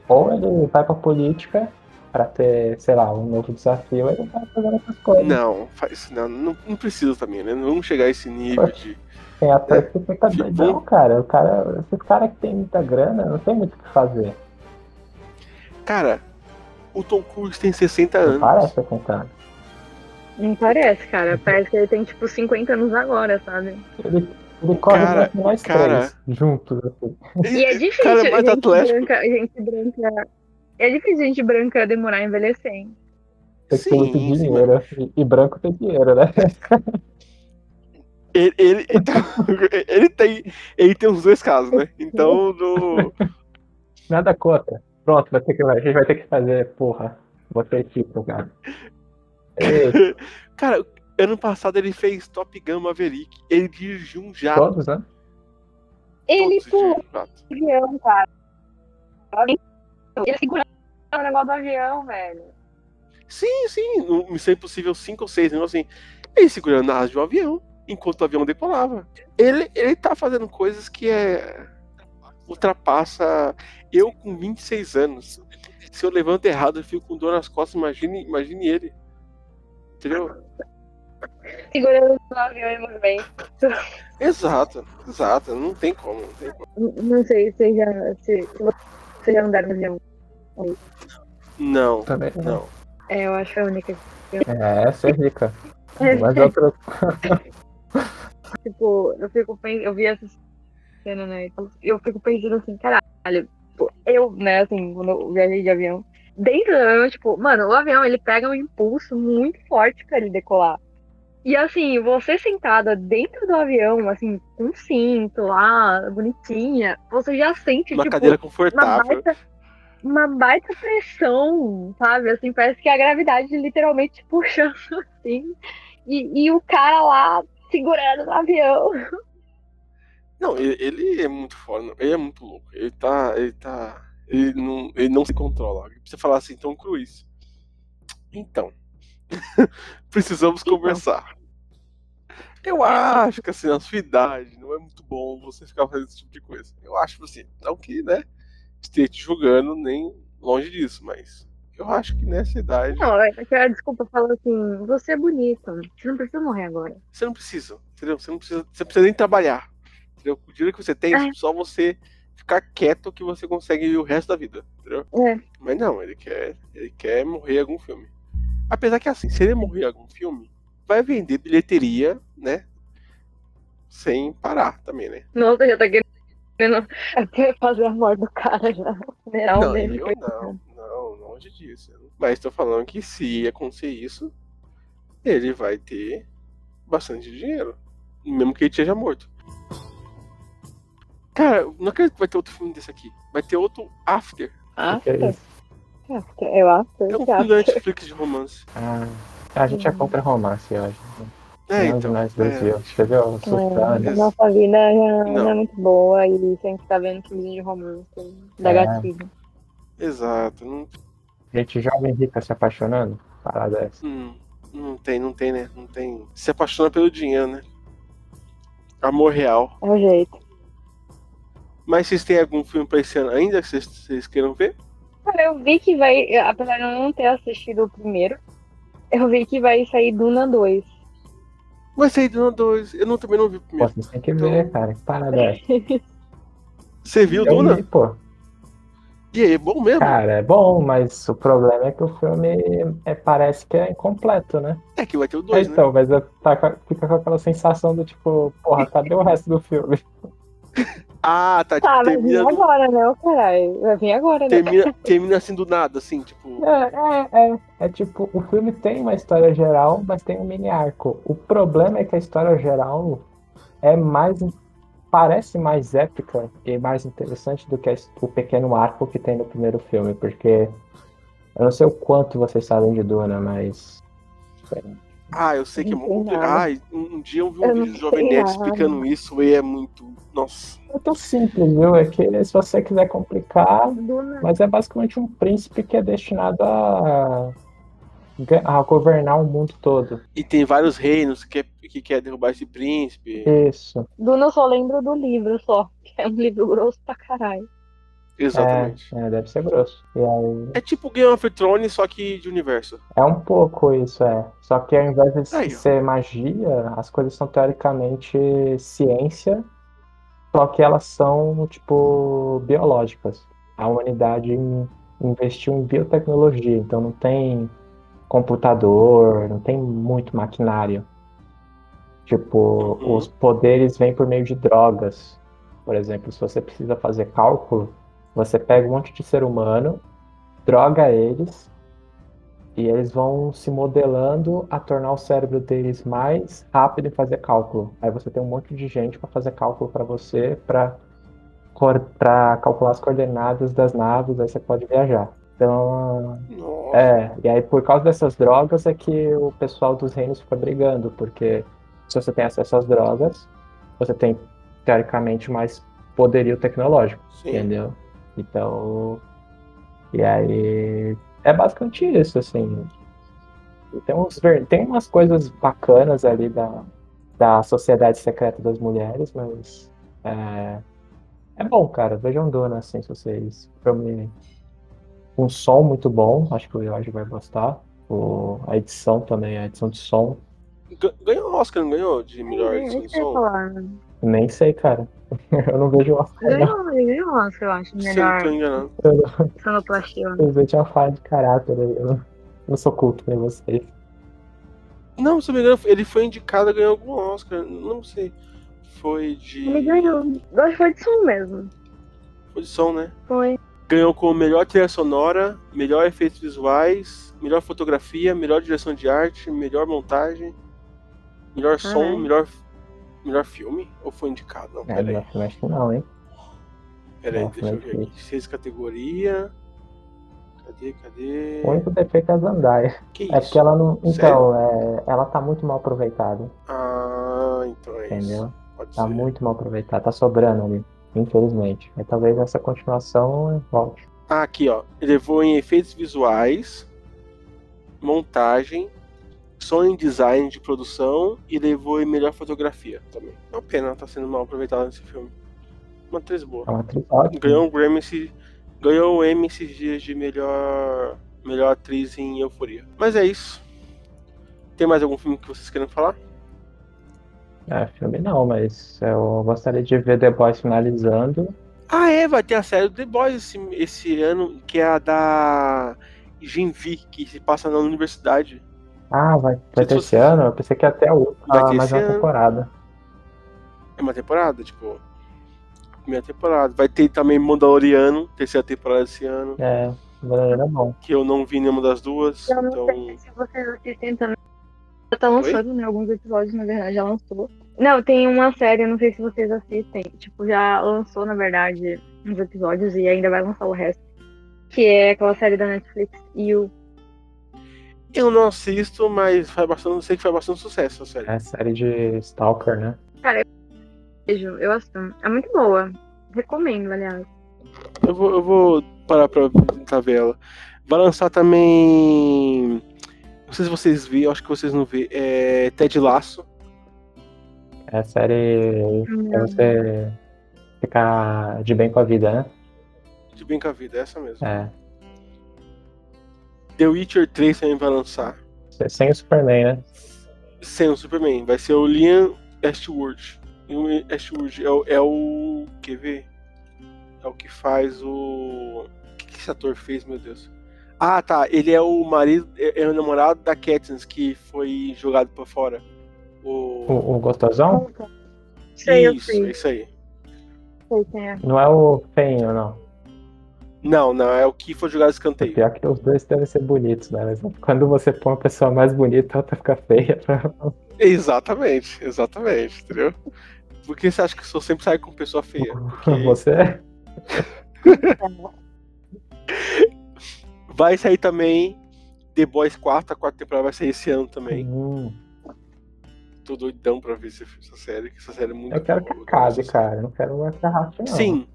ou ele vai pra política pra ter, sei lá, um novo desafio, ou ele vai fazendo outras coisas.
Não, faz, não, não, não precisa também, né? Não vamos chegar a esse nível de.
Tem ator que fica doidão, cara. O cara. Esses caras que tem muita grana, não tem muito o que fazer.
Cara, o Tom Cruise tem 60 anos.
Parece com cara.
Não parece, cara. Parece que ele tem, tipo, 50 anos agora, sabe?
Ele, ele corre
Cara,
muito nós
cara.
três, juntos, assim.
E é difícil,
Cara, é mais
gente,
atlético.
branca, gente branca. É difícil gente branca demorar a envelhecer, hein?
Tem que ter muito dinheiro. E, e branco tem dinheiro, né?
Ele, ele, então, ele tem. Ele tem os dois casos, né? Então, no.
Nada contra. Pronto, vai ter que, a gente vai ter que fazer, porra. Botei tipo, cara. Ei,
Cara, ano passado ele fez Top Gun Maverick. Ele dirigiu um jato.
todos, né?
Ele
dirigiram um jato.
cara. Ele segurando o negócio do avião, velho.
Sim, sim. No Missão Impossível 5 ou 6, né? assim. Ele segurando a asa de um avião enquanto o avião decolava. Ele, ele tá fazendo coisas que é. ultrapassa. Eu com 26 anos. Se eu levanto errado, eu fico com dor nas costas. Imagine, imagine ele. Entendeu?
Segurando o avião em movimento.
Exato, exato. Não tem como. Não tem como.
Não sei se já, se, se vocês já andaram no avião.
Não,
Também.
não.
É, eu acho que é a única.
É, ser rica.
É.
Mas outra.
Tipo, eu fico pensando, eu vi essa cena, né? então Eu fico pensando assim, caralho, tipo, eu, né, assim, quando eu viajei de avião, dentro do avião, tipo, mano, o avião ele pega um impulso muito forte pra ele decolar. E assim, você sentada dentro do avião, assim, com um cinto lá, bonitinha, você já sente,
Uma
tipo,
cadeira
uma
confortável.
baita, uma baita pressão, sabe? Assim, parece que a gravidade literalmente te puxando assim. E, e o cara lá segurando no avião.
Não, ele, ele é muito foda, ele é muito louco. Ele tá. Ele tá. Ele não, ele não se controla. Ele precisa falar assim, Tom Cruise. Então. precisamos conversar. Eu acho que assim, na sua idade, não é muito bom você ficar fazendo esse tipo de coisa. Eu acho assim, não que, né, esteja te julgando nem longe disso, mas eu acho que nessa idade.
Não, é que a desculpa fala assim, você é bonito, você não precisa morrer agora.
Você não precisa, entendeu? Você não precisa, você precisa nem trabalhar. Entendeu? O dinheiro que você tem é
É.
só você ficar quieto que você consegue ir o resto da vida. Entendeu?
É.
Mas não, ele quer, ele quer morrer em algum filme. Apesar que assim, se ele morrer em algum filme, vai vender bilheteria, né? Sem parar também, né?
Nossa, já tá querendo até fazer a morte do cara já. O funeral
não,
dele.
eu não, não, longe disso. Mas tô falando que se acontecer isso, ele vai ter bastante dinheiro. Mesmo que ele esteja morto. Cara, não acredito que vai ter outro filme desse aqui. Vai ter outro After.
Que é isso?
Eu acho.
É um filme da Netflix de romance.
Ah, a gente é contra romance hoje.
É,
Nenhum
então, é.
É, a nossa vida já
Não.
não é muito boa e sempre tá vendo filmes de romance da
É.
gatilho.
Exato. Não,
Gente jovem rica se apaixonando? Parada essa.
hum, não tem, não tem, né? Não tem. Se apaixona pelo dinheiro, né? Amor real.
É o jeito.
Mas vocês têm algum filme pra esse ano ainda que vocês, vocês queiram ver?
Cara, eu vi que vai, apesar de eu não ter assistido o primeiro, eu vi que vai sair Duna 2.
Vai sair Duna 2. Eu não, também não vi o
Pô,
primeiro.
vocês têm que ver, cara. Que parada é?
Você viu
Eu
Duna?
vi, pô.
E aí, é bom mesmo?
Cara, é bom, mas o problema é que o filme é, parece que é incompleto, né?
É que vai ter o
É,
2, né?
então, mas tá fica com aquela sensação do tipo, porra, cadê o resto do filme?
Ah, tá. Tipo,
Tá, vai vir agora, né? Ô, caralho. Vai vir agora, né?
termina, termina assim do nada, assim, tipo.
É, é, é. É tipo, o filme tem uma história geral, mas tem um mini arco. O problema é que a história geral é mais. Parece mais épica e mais interessante do que o pequeno arco que tem no primeiro filme, porque eu não sei o quanto vocês sabem de Duna, mas.
Ah, eu sei que é muito complicado. Ai, um dia eu vi um
Eu
vídeo do Jovem Nerd explicando isso e é muito. Nossa.
É tão simples, viu? É que se você quiser complicar, mas é basicamente um príncipe que é destinado a, a governar o mundo todo.
E tem vários reinos que quer, que quer derrubar esse príncipe.
Isso.
Duna eu só lembro do livro só. Que é um livro grosso pra caralho.
Exatamente.
É, é, deve ser grosso. Aí,
É tipo Game of Thrones, só que de universo.
é um pouco isso, é. Só que ao invés de
Aí, ó.
ser magia, as coisas são teoricamente ciência, só que elas são, tipo, biológicas. A humanidade in- investiu em biotecnologia, então não tem computador, não tem muito maquinário. Tipo, os poderes vêm por meio de drogas. Por exemplo, se você precisa fazer cálculo, você pega um monte de ser humano, droga eles, e eles vão se modelando a tornar o cérebro deles mais rápido em fazer cálculo. Aí você tem um monte de gente para fazer cálculo para você, para para calcular as coordenadas das naves, aí você pode viajar. Então, é, e aí por causa dessas drogas é que o pessoal dos reinos fica brigando, porque se você tem acesso às drogas, você tem teoricamente mais poderio tecnológico, entendeu? Então, e aí é basicamente isso, assim. Tem, uns, tem umas coisas bacanas ali da, da Sociedade Secreta das Mulheres, mas é, é bom, cara. Vejam Duna, assim, se vocês. Filme, um som muito bom, acho que o Jorge vai gostar. O, a edição também, a edição de som.
Ga- Ganhou Oscar, não ganhou? De melhor edição de som?
Nem sei, cara. Eu não vejo o Oscar, não.
Ganhou, ele ganhou Oscar, eu acho.
Se eu
Melhor
não tô
não-
sonoplastia.
Eu tinha uma falha de caráter, eu não, não sou culto nem vocês.
Não, se eu não me engano, ele foi indicado a ganhar algum Oscar. Não sei. Foi de.
Ele ganhou. Eu acho que foi de som mesmo.
Foi de som, né?
Foi.
Ganhou como melhor trilha sonora, melhor efeitos visuais, melhor fotografia, melhor direção de arte, melhor montagem, melhor som,
Caralho.
melhor, melhor filme? Ou foi indicado? Não,
É, melhor filme acho que não, hein?
Peraí, deixa eu ver aqui. Seis categoria. Cadê, cadê?
O único defeito é a.
Que
É
isso?
porque ela não. Então, é, ela tá muito mal aproveitada.
Ah, então é
Entendeu?
isso. Pode
Tá
ser.
muito mal aproveitada, tá sobrando ali, infelizmente. Mas talvez essa continuação volte.
Ah, aqui, ó. Ele levou em efeitos visuais, montagem, som e design de produção e levou em melhor fotografia também. É uma pena ela tá sendo mal aproveitada nesse filme. Uma atriz boa.
É uma atriz ótima.
Ganhou um Grammy ganhou o Emmy esses dias de melhor melhor atriz em Euforia. Mas é isso. Tem mais algum filme que vocês querem falar?
É, filme não, mas eu gostaria de ver The Boys finalizando.
Ah, é, vai ter a série do The Boys esse, esse ano, que é a da Genvi, que se passa na universidade.
Ah, vai, vai ter esse ano? Eu pensei que ia até a
Vai
última,
ter
mais
esse
uma
ano.
temporada.
É uma temporada, tipo. Primeira temporada. Vai ter também Mandaloriano, terceira temporada esse ano.
É, Mandaloriano é bom.
Que eu não vi nenhuma das duas.
Eu não
Então.
sei se vocês assistem também. Já tá lançando, né? Alguns episódios, na verdade, já lançou. Não, tem uma série, eu não sei se vocês assistem. Tipo, já lançou, na verdade, uns episódios e ainda vai lançar o resto. Que é aquela série da Netflix, You.
Eu não assisto, mas faz bastante, sei que faz bastante sucesso a série.
É série de Stalker, né?
Cara, eu vejo, eu assisto. É muito boa. Recomendo, aliás.
Eu vou, eu vou parar pra tentar ver ela. Vai lançar também. Não sei se vocês viram, acho que vocês não viram. É Ted Laço.
É série pra você ficar de bem com a vida, né?
De bem com a vida, é essa mesmo.
É.
The Witcher 3 também vai lançar.
Sem o Superman, né?
Sem o Superman. Vai ser o Liam Ashworth. E o Ashworth é o, é o. Quer ver? É o que faz o. O que, que esse ator fez, meu Deus? Ah, tá. Ele é o marido. É, é o namorado da Katniss que foi jogado pra fora. O.
O, o Gostosão?
Sei,
isso, é isso aí.
sei quem é.
Não é o feinho, não.
Não, não, é o que foi jogado escanteio.
Pior que os dois devem ser bonitos, né? Mas quando você põe uma pessoa mais bonita, a outra fica feia. Pra...
Exatamente, exatamente, entendeu? Por que você acha que eu sempre saio com pessoa feia? Porque
Você?
vai sair também The Boys 4, a quarta temporada vai sair esse ano também.
Hum,
Tô doidão pra ver essa, essa série, que essa série é muito
eu quero que acabe, cara. Eu não quero que arraste, não.
Sim.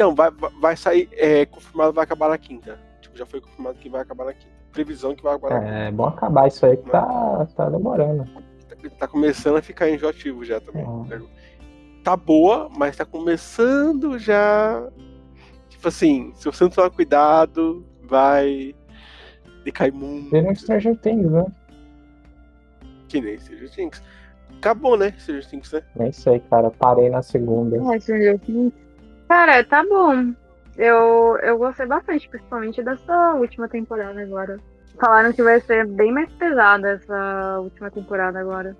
Então, vai, vai- sair, é, confirmado vai acabar na quinta. Tipo, já foi confirmado que vai acabar na quinta. Previsão que vai acabar na quinta.
É bom acabar isso aí que tá, tá demorando.
Tá começando a ficar enjoativo já também.
É.
né? Tá boa, mas tá começando já. Tipo assim, se você não tomar cuidado, vai decair muito.
Vira um Stranger Things, né?
Que nem Stranger Things. Acabou, né? Stranger Things, né?
Nem sei, cara. Parei na segunda.
É, Stranger Things. Cara, tá bom. Eu, eu gostei bastante, principalmente dessa última temporada agora. Falaram que vai ser bem mais pesada essa última temporada agora.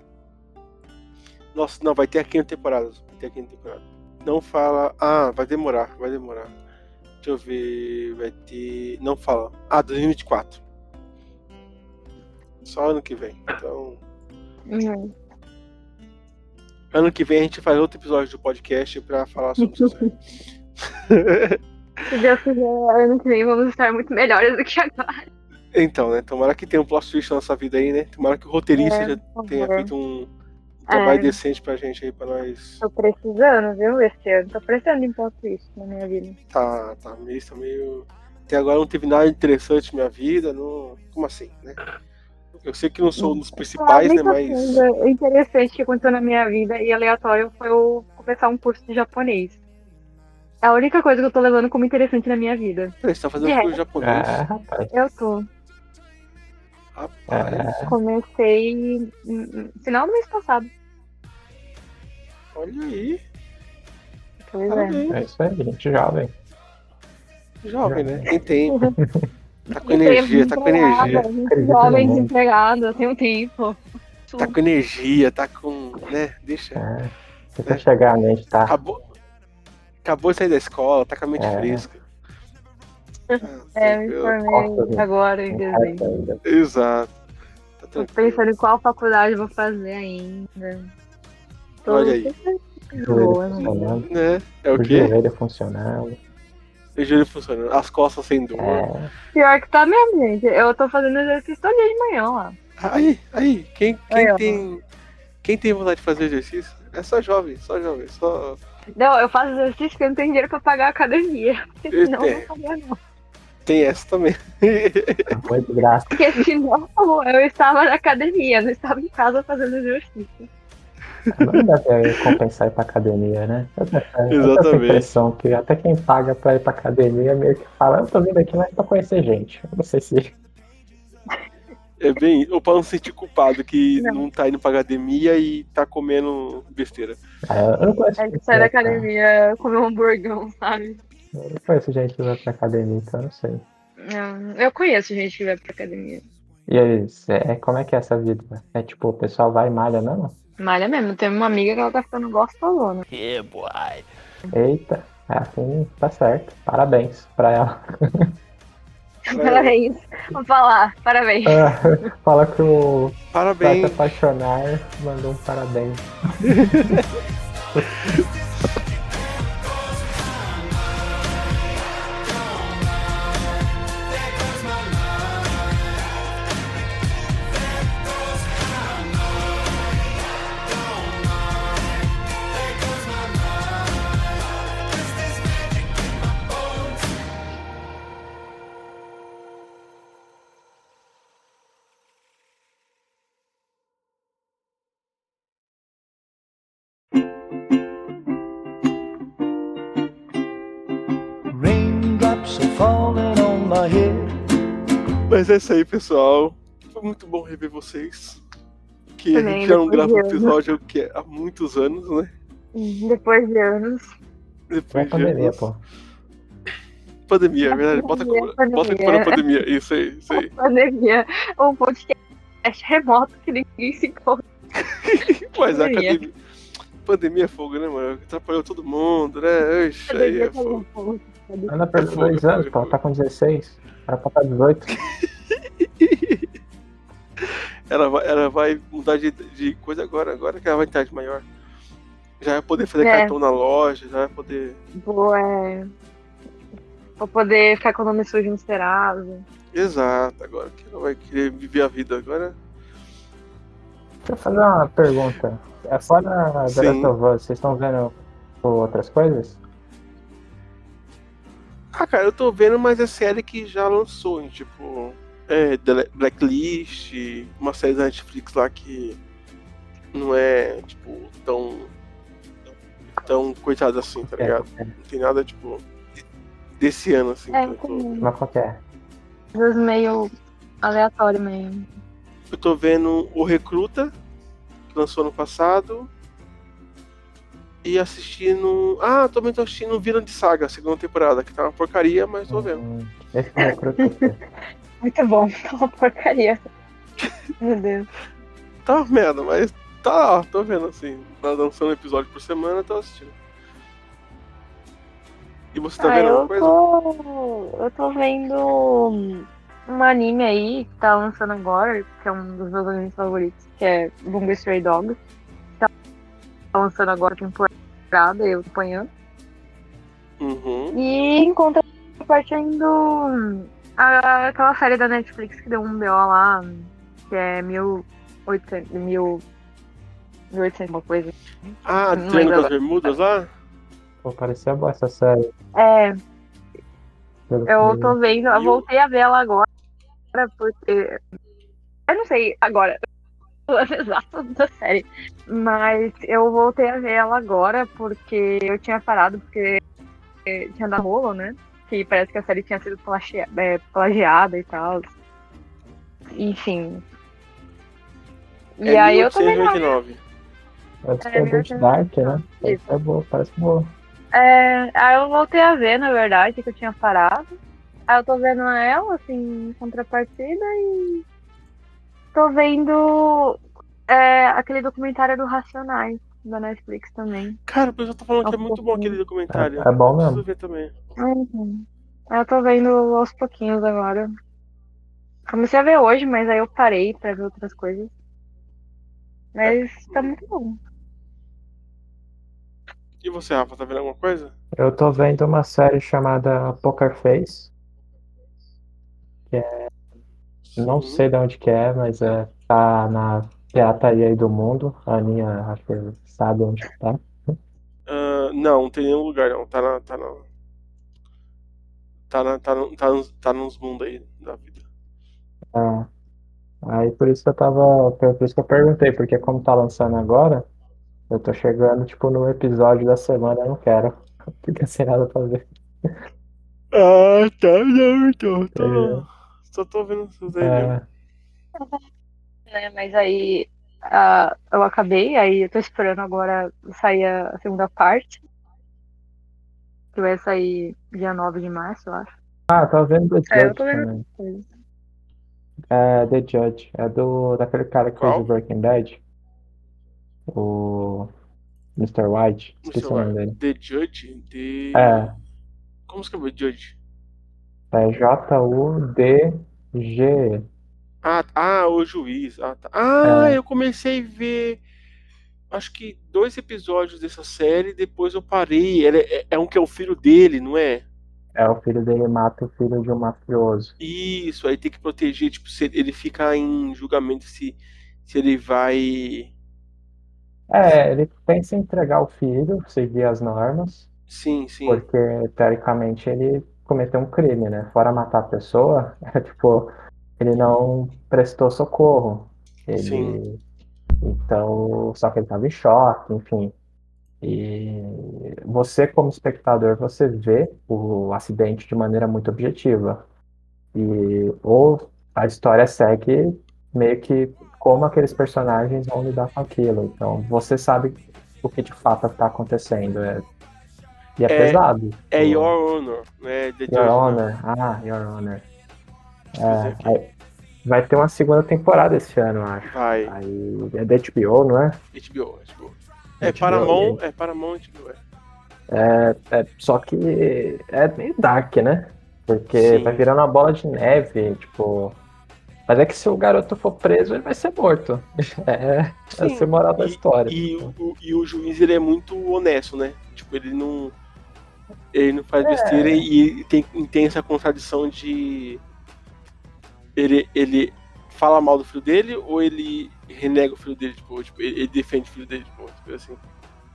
Nossa, não, vai ter a quinta temporada. Vai ter a quinta temporada. Não fala. Ah, vai demorar, vai demorar. Deixa eu ver. Vai ter. Não fala. Ah, 2024. Só ano que vem. Então.
Uhum.
Ano que vem a gente faz outro episódio do podcast pra falar sobre isso.
Se Deus quiser, ano que vem vamos estar muito melhores do que agora.
então, né? Tomara que tenha um plot twist na nossa vida aí, né? Tomara que o roteirista
É,
já tenha feito um trabalho
É.
decente pra gente aí, pra nós.
Tô precisando, viu, esse ano. Tô precisando de um plot twist na minha vida.
Tá, tá meio, tá meio. Até agora não teve nada interessante na minha vida. Não... Como assim, né? Eu sei que não sou um dos principais,
a
né?
única
Mas.
coisa interessante que aconteceu na minha vida e aleatório foi eu começar um curso de japonês. É a única coisa que eu tô levando como interessante na minha vida.
Você tá fazendo
De
curso
resto,
japonês?
É, rapaz.
Eu tô.
Rapaz,
Comecei no final do mês passado.
olha aí.
Pois é.
Parabéns.
É isso aí, gente jovem.
Jovem, né? Tem tempo. Tá com energia, tá com energia.
Jovem desempregada, tem um tempo.
Tá com energia, tá com. né? Deixa.
É. Tenta chegar a mente, tá?
Acabou. Acabou de sair da escola, tá com a mente
É.
fresca.
É, me
eu-
formei agora em dezembro.
Exato. Tá
Tô pensando em qual faculdade eu vou fazer ainda. Tô
Olha aí.
Joelho
boa, né?
Né? É o
O
quê?
joelho funcionando.
O joelho funcionando. As costas sem dor.
É.
Pior que tá mesmo, gente. Eu tô fazendo exercício todo dia de manhã lá.
Aí, aí, quem, quem
Aí, ó.
tem. Quem tem vontade de fazer exercício é só jovem, só jovem, só.
Não, eu faço exercício porque eu não tenho dinheiro pra pagar a academia. Porque senão eu
É.
não pagar, não.
Tem essa também.
Muito graça.
Porque senão eu estava na academia, não estava em casa fazendo exercício.
Não deve compensar ir pra academia, né?
Exatamente.
impressão que até quem paga pra ir pra academia meio que fala, eu tô vindo aqui mais pra conhecer gente. Eu não sei se.
É bem. Ou pra não se sentir culpado que
Não.
não, tá indo pra academia e tá comendo besteira.
Ah, Eu não conheço gente
sai da academia comer um hamburgão, sabe?
Eu não conheço gente que vai pra academia, então eu não sei.
Não, eu conheço gente que vai pra academia.
E aí, é, como é que é essa vida? É tipo, o pessoal vai e malha mesmo?
Malha mesmo, tem uma amiga que ela tá ficando gostosona.
Yeah, boy.
Eita, é assim, tá certo. Parabéns pra ela.
Parabéns. Vou falar, parabéns.
Ah, Fala que o
Parabéns.
se apaixonar mandou um parabéns.
é isso aí, pessoal. Foi muito bom rever vocês. Que a
Também,
gente já não grava um episódio que é há muitos anos, né?
Depois de anos.
É
Depois de
pandemia,
anos.
pô.
Pandemia, é verdade. Bota,
Pandemia,
bota aqui
pandemia.
para a pandemia. Isso aí, isso aí.
Pandemia. Um podcast remoto que ninguém se encontra.
Mas a
Pandemia.
academia. pandemia é fogo, né, mano? Atrapalhou todo mundo, né? Ixi, aí é fogo.
Ana perdeu dois anos, pô. Ela tá com 16. Era pra estar 18.
Ela vai, ela vai mudar de, de coisa agora, agora que ela vai estar de maior. Já vai poder fazer
É.
cartão na loja, já vai poder.
Vou, é... Vou poder ficar com o nome sujo no Serasa.
Exato, agora que ela vai querer viver a vida agora.
Deixa eu fazer uma pergunta. É fora
Sim.
Last of Us, vocês estão vendo outras coisas?
Ah, cara, eu tô vendo, mas é série que já lançou, hein, tipo. É, Blacklist, uma série da Netflix lá que não é, tipo, tão. tão coitada assim, tá
É,
ligado?
é.
Não tem nada, tipo. desse ano, assim.
É,
tô,
Mas qual que é?
Coisas meio aleatório mesmo.
eu tô vendo O Recruta, que lançou ano passado. E assistindo. Ah, também tô assistindo Vila de Saga, segunda temporada, que tá uma porcaria, mas tô vendo.
Hum, Esse é recruta.
Muito bom, tá uma porcaria. Meu Deus.
Tá uma merda, mas tá tô vendo assim. Tá lançando episódio por semana, tô assistindo. E você tá
ah,
vendo alguma coisa?
tô. Eu tô vendo um anime aí que tá lançando agora, que é um dos meus animes favoritos, que é Bungo Stray Dogs. Tá lançando agora a temporada, eu acompanhando.
Uhum.
E em contraparte indo a- aquela série da Netflix que deu um BO lá, que é 1800, mil, 1800 uma coisa.
Ah, Treino das. Bermudas lá?
Pô, parecia boa essa série.
É,
pelo
eu tô vendo, eu voltei a ver ela agora, porque. Eu não sei agora ano exato da série, mas eu voltei a ver ela agora porque eu tinha parado, porque tinha dado rolo, né? Que parece que a série tinha sido plagia- é, plagiada e tal. Enfim. E
é
aí eu tô vendo.
1889.
Ela disse
É,
que é Dark, né?
Isso.
É boa, parece boa.
É, aí eu voltei a ver, na verdade, que eu tinha parado. Aí eu tô vendo ela, assim, em contrapartida e tô vendo é, aquele documentário do Racionais da Netflix também.
Cara, o pessoal tá falando que é
Aos
muito bom aquele documentário.
É- é bom
Preciso
mesmo.
ver também.
Uhum. Eu tô vendo aos pouquinhos agora. Comecei a ver hoje, mas aí eu parei pra ver outras coisas. Mas tá muito bom.
E você, Rafa, tá vendo alguma coisa?
Eu tô vendo uma série chamada Poker Face. Que é. Não sei de onde que é, mas é, tá na pirataria aí do mundo. A Aninha acho que sabe onde que tá.
Ah, não, não tem nenhum lugar, não. Tá na. Tá na. Tá, na, tá, no- tá, nos, tá nos mundos aí da vida.
É. Aí por isso que eu tava. Por isso que eu perguntei, porque como tá lançando agora, eu tô chegando, tipo, no episódio da semana, eu não quero. Fica sem nada pra ver.
Ah, tá, não, tô.
É.
só tô vendo isso daí
É,
mesmo.
Né? Mas aí ah, eu acabei, aí eu tô esperando agora sair a segunda parte. Que vai sair dia 9 de março, eu acho.
Ah, tô vendo The
É, eu
Judge
tô vendo
também. É The Judge. É do daquele cara que fez
Qual?
o Breaking Bad. O Mr. White. Esqueci o nome dele.
The Judge? The...
É.
Como escreveu Judge?
É J-U-D-G.
Ah, ah, o juiz. Ah, tá. ah
É.
eu comecei a ver. Acho que dois episódios dessa série, depois eu parei. Ele é, é um que é o filho dele, não é?
É o filho dele mata o filho de um mafioso.
Isso, aí tem que proteger, tipo, se ele fica em julgamento se, se ele vai.
É, ele pensa em entregar o filho, seguir as normas,
Sim, sim.
porque teoricamente ele cometeu um crime, né? Fora matar a pessoa, é tipo, ele não prestou socorro. Ele...
Sim.
Então, só que ele estava em choque, enfim. E você, como espectador, você vê o acidente de maneira muito objetiva. E ou a história segue meio que como aqueles personagens vão lidar com aquilo. Então, você sabe o que de fato está acontecendo. É... E é,
É-
pesado.
É Your Honor, né? The
Your
não.
Honor. Ah, Your Honor. É, vai ter uma segunda temporada esse ano, acho.
Vai.
Aí é da HBO, não é?
HBO, HBO. É
HBO,
Paramount, é Paramount, é.
É, é, só que é meio dark, né? Porque
Sim.
vai virando uma bola de neve, tipo. Mas é que se o garoto for preso, ele vai ser morto. É, vai
Sim.
ser moral da história.
E, o, e o juiz ele é muito honesto, né? Tipo, ele não. Ele não faz
É.
besteira e tem, tem essa contradição de. Ele, ele fala mal do filho dele ou ele renega o filho dele, tipo, tipo, ele, ele defende o filho dele, tipo, tipo assim.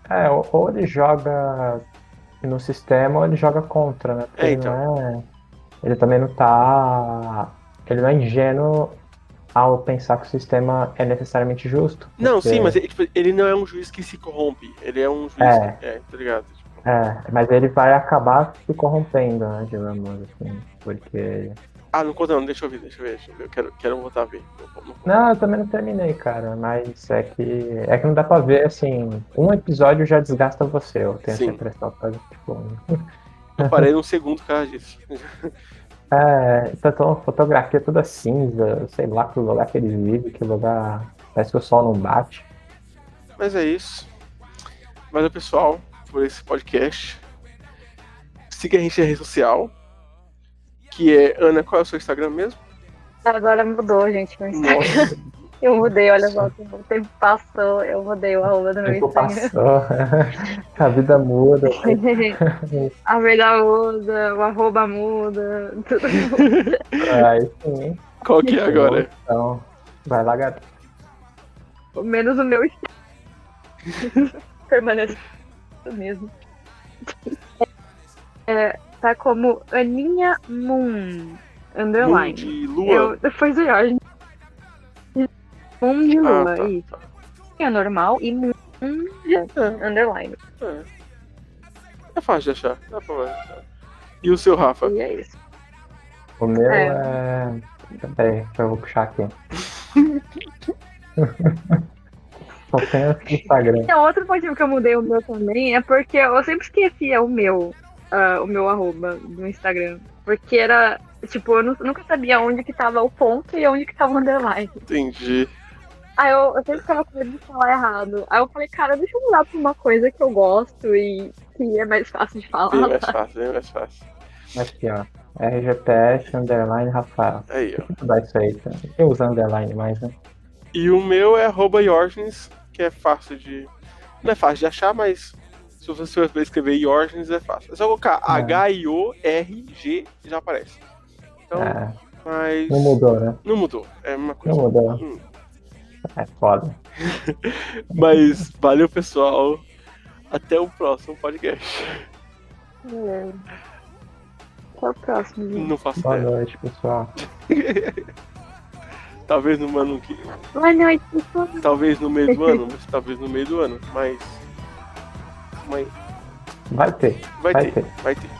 É, ou, ou ele joga no sistema ou ele joga contra, né? Porque
É,
ele não é. Ele também não tá. Ele não é ingênuo ao pensar que o sistema é necessariamente justo.
Não,
porque-
sim, mas ele, tipo, ele não é um juiz que se corrompe. Ele é um juiz.
É.
Que, é, tá ligado? Tipo,
É, mas ele vai acabar se corrompendo, né, digamos assim. Porque.
Ah, não conta não, deixa eu ver, deixa eu ver, deixa eu ver. Eu quero, quero voltar a ver. Não- não-
Não, eu também não terminei, cara, mas é que. É que não dá pra ver, assim. Um episódio já desgasta você, eu tenho
Sim.
essa impressão, sabe? Tipo.
Eu parei num segundo por causa disso.
É, então fotografia toda cinza, sei lá que lugar que eles vivem, que lugar. Parece que o sol não bate.
Mas é isso. Valeu, pessoal, por esse podcast. Siga a gente na rede social. Que é. Ana, qual é o seu Instagram mesmo?
Agora mudou, gente, meu Instagram. Eu mudei, olha só, o tempo passou, eu mudei o arroba do
O
meu
tempo
Instagram.
passou, a vida muda.
A verdade muda, o arroba muda, tudo muda.
Aí sim.
Qual que é agora?
Então, vai lá, gato.
Menos o meu permanece o mesmo. É, tá como Aninha Moon Underline.
Moon de lua?
Eu, depois do Jorge. Moon de
Ah,
lua,
tá,
isso. É normal e Moon de Underline.
É. É fácil de achar. Dá pra achar. E o seu, Rafa?
E é isso.
O meu
É.
é. Peraí, que eu vou puxar aqui. Só tem Instagram.
Então, outro motivo que eu mudei o meu também é porque eu sempre esquecia o meu, ah, o meu arroba do Instagram. Porque era, tipo, eu nu- nunca sabia onde que tava o ponto e onde que tava o underline.
Entendi.
Aí eu, eu sempre ficava com medo de falar errado. Aí eu falei, cara, deixa eu mudar pra uma coisa que eu gosto e que é mais fácil de falar.
Bem mais fácil, bem mais fácil.
Aqui, ó. RGPS underline Rafael.
Aí, ó.
Mudar isso aí, tá? Eu uso underline mais, né?
E o meu é arroba Yorgens, que é fácil de. Não é fácil de achar, mas se você for escrever Yorgens é fácil. É só colocar
É.
H-I-O-R-G já aparece. Então,
É,
mas.
não mudou, né?
Não mudou. É uma coisa.
Não mudou.
Hum.
É foda.
Mas valeu, pessoal. Até o próximo podcast.
É. Até o próximo, gente.
Não faço
Boa
ideia.
noite, pessoal.
Talvez no ano que.
Boa noite, pessoal.
Talvez no meio do ano, mas talvez no meio do ano. Mas. Mas
Vai ter.
vai,
Vai
ter,
ter.
vai ter.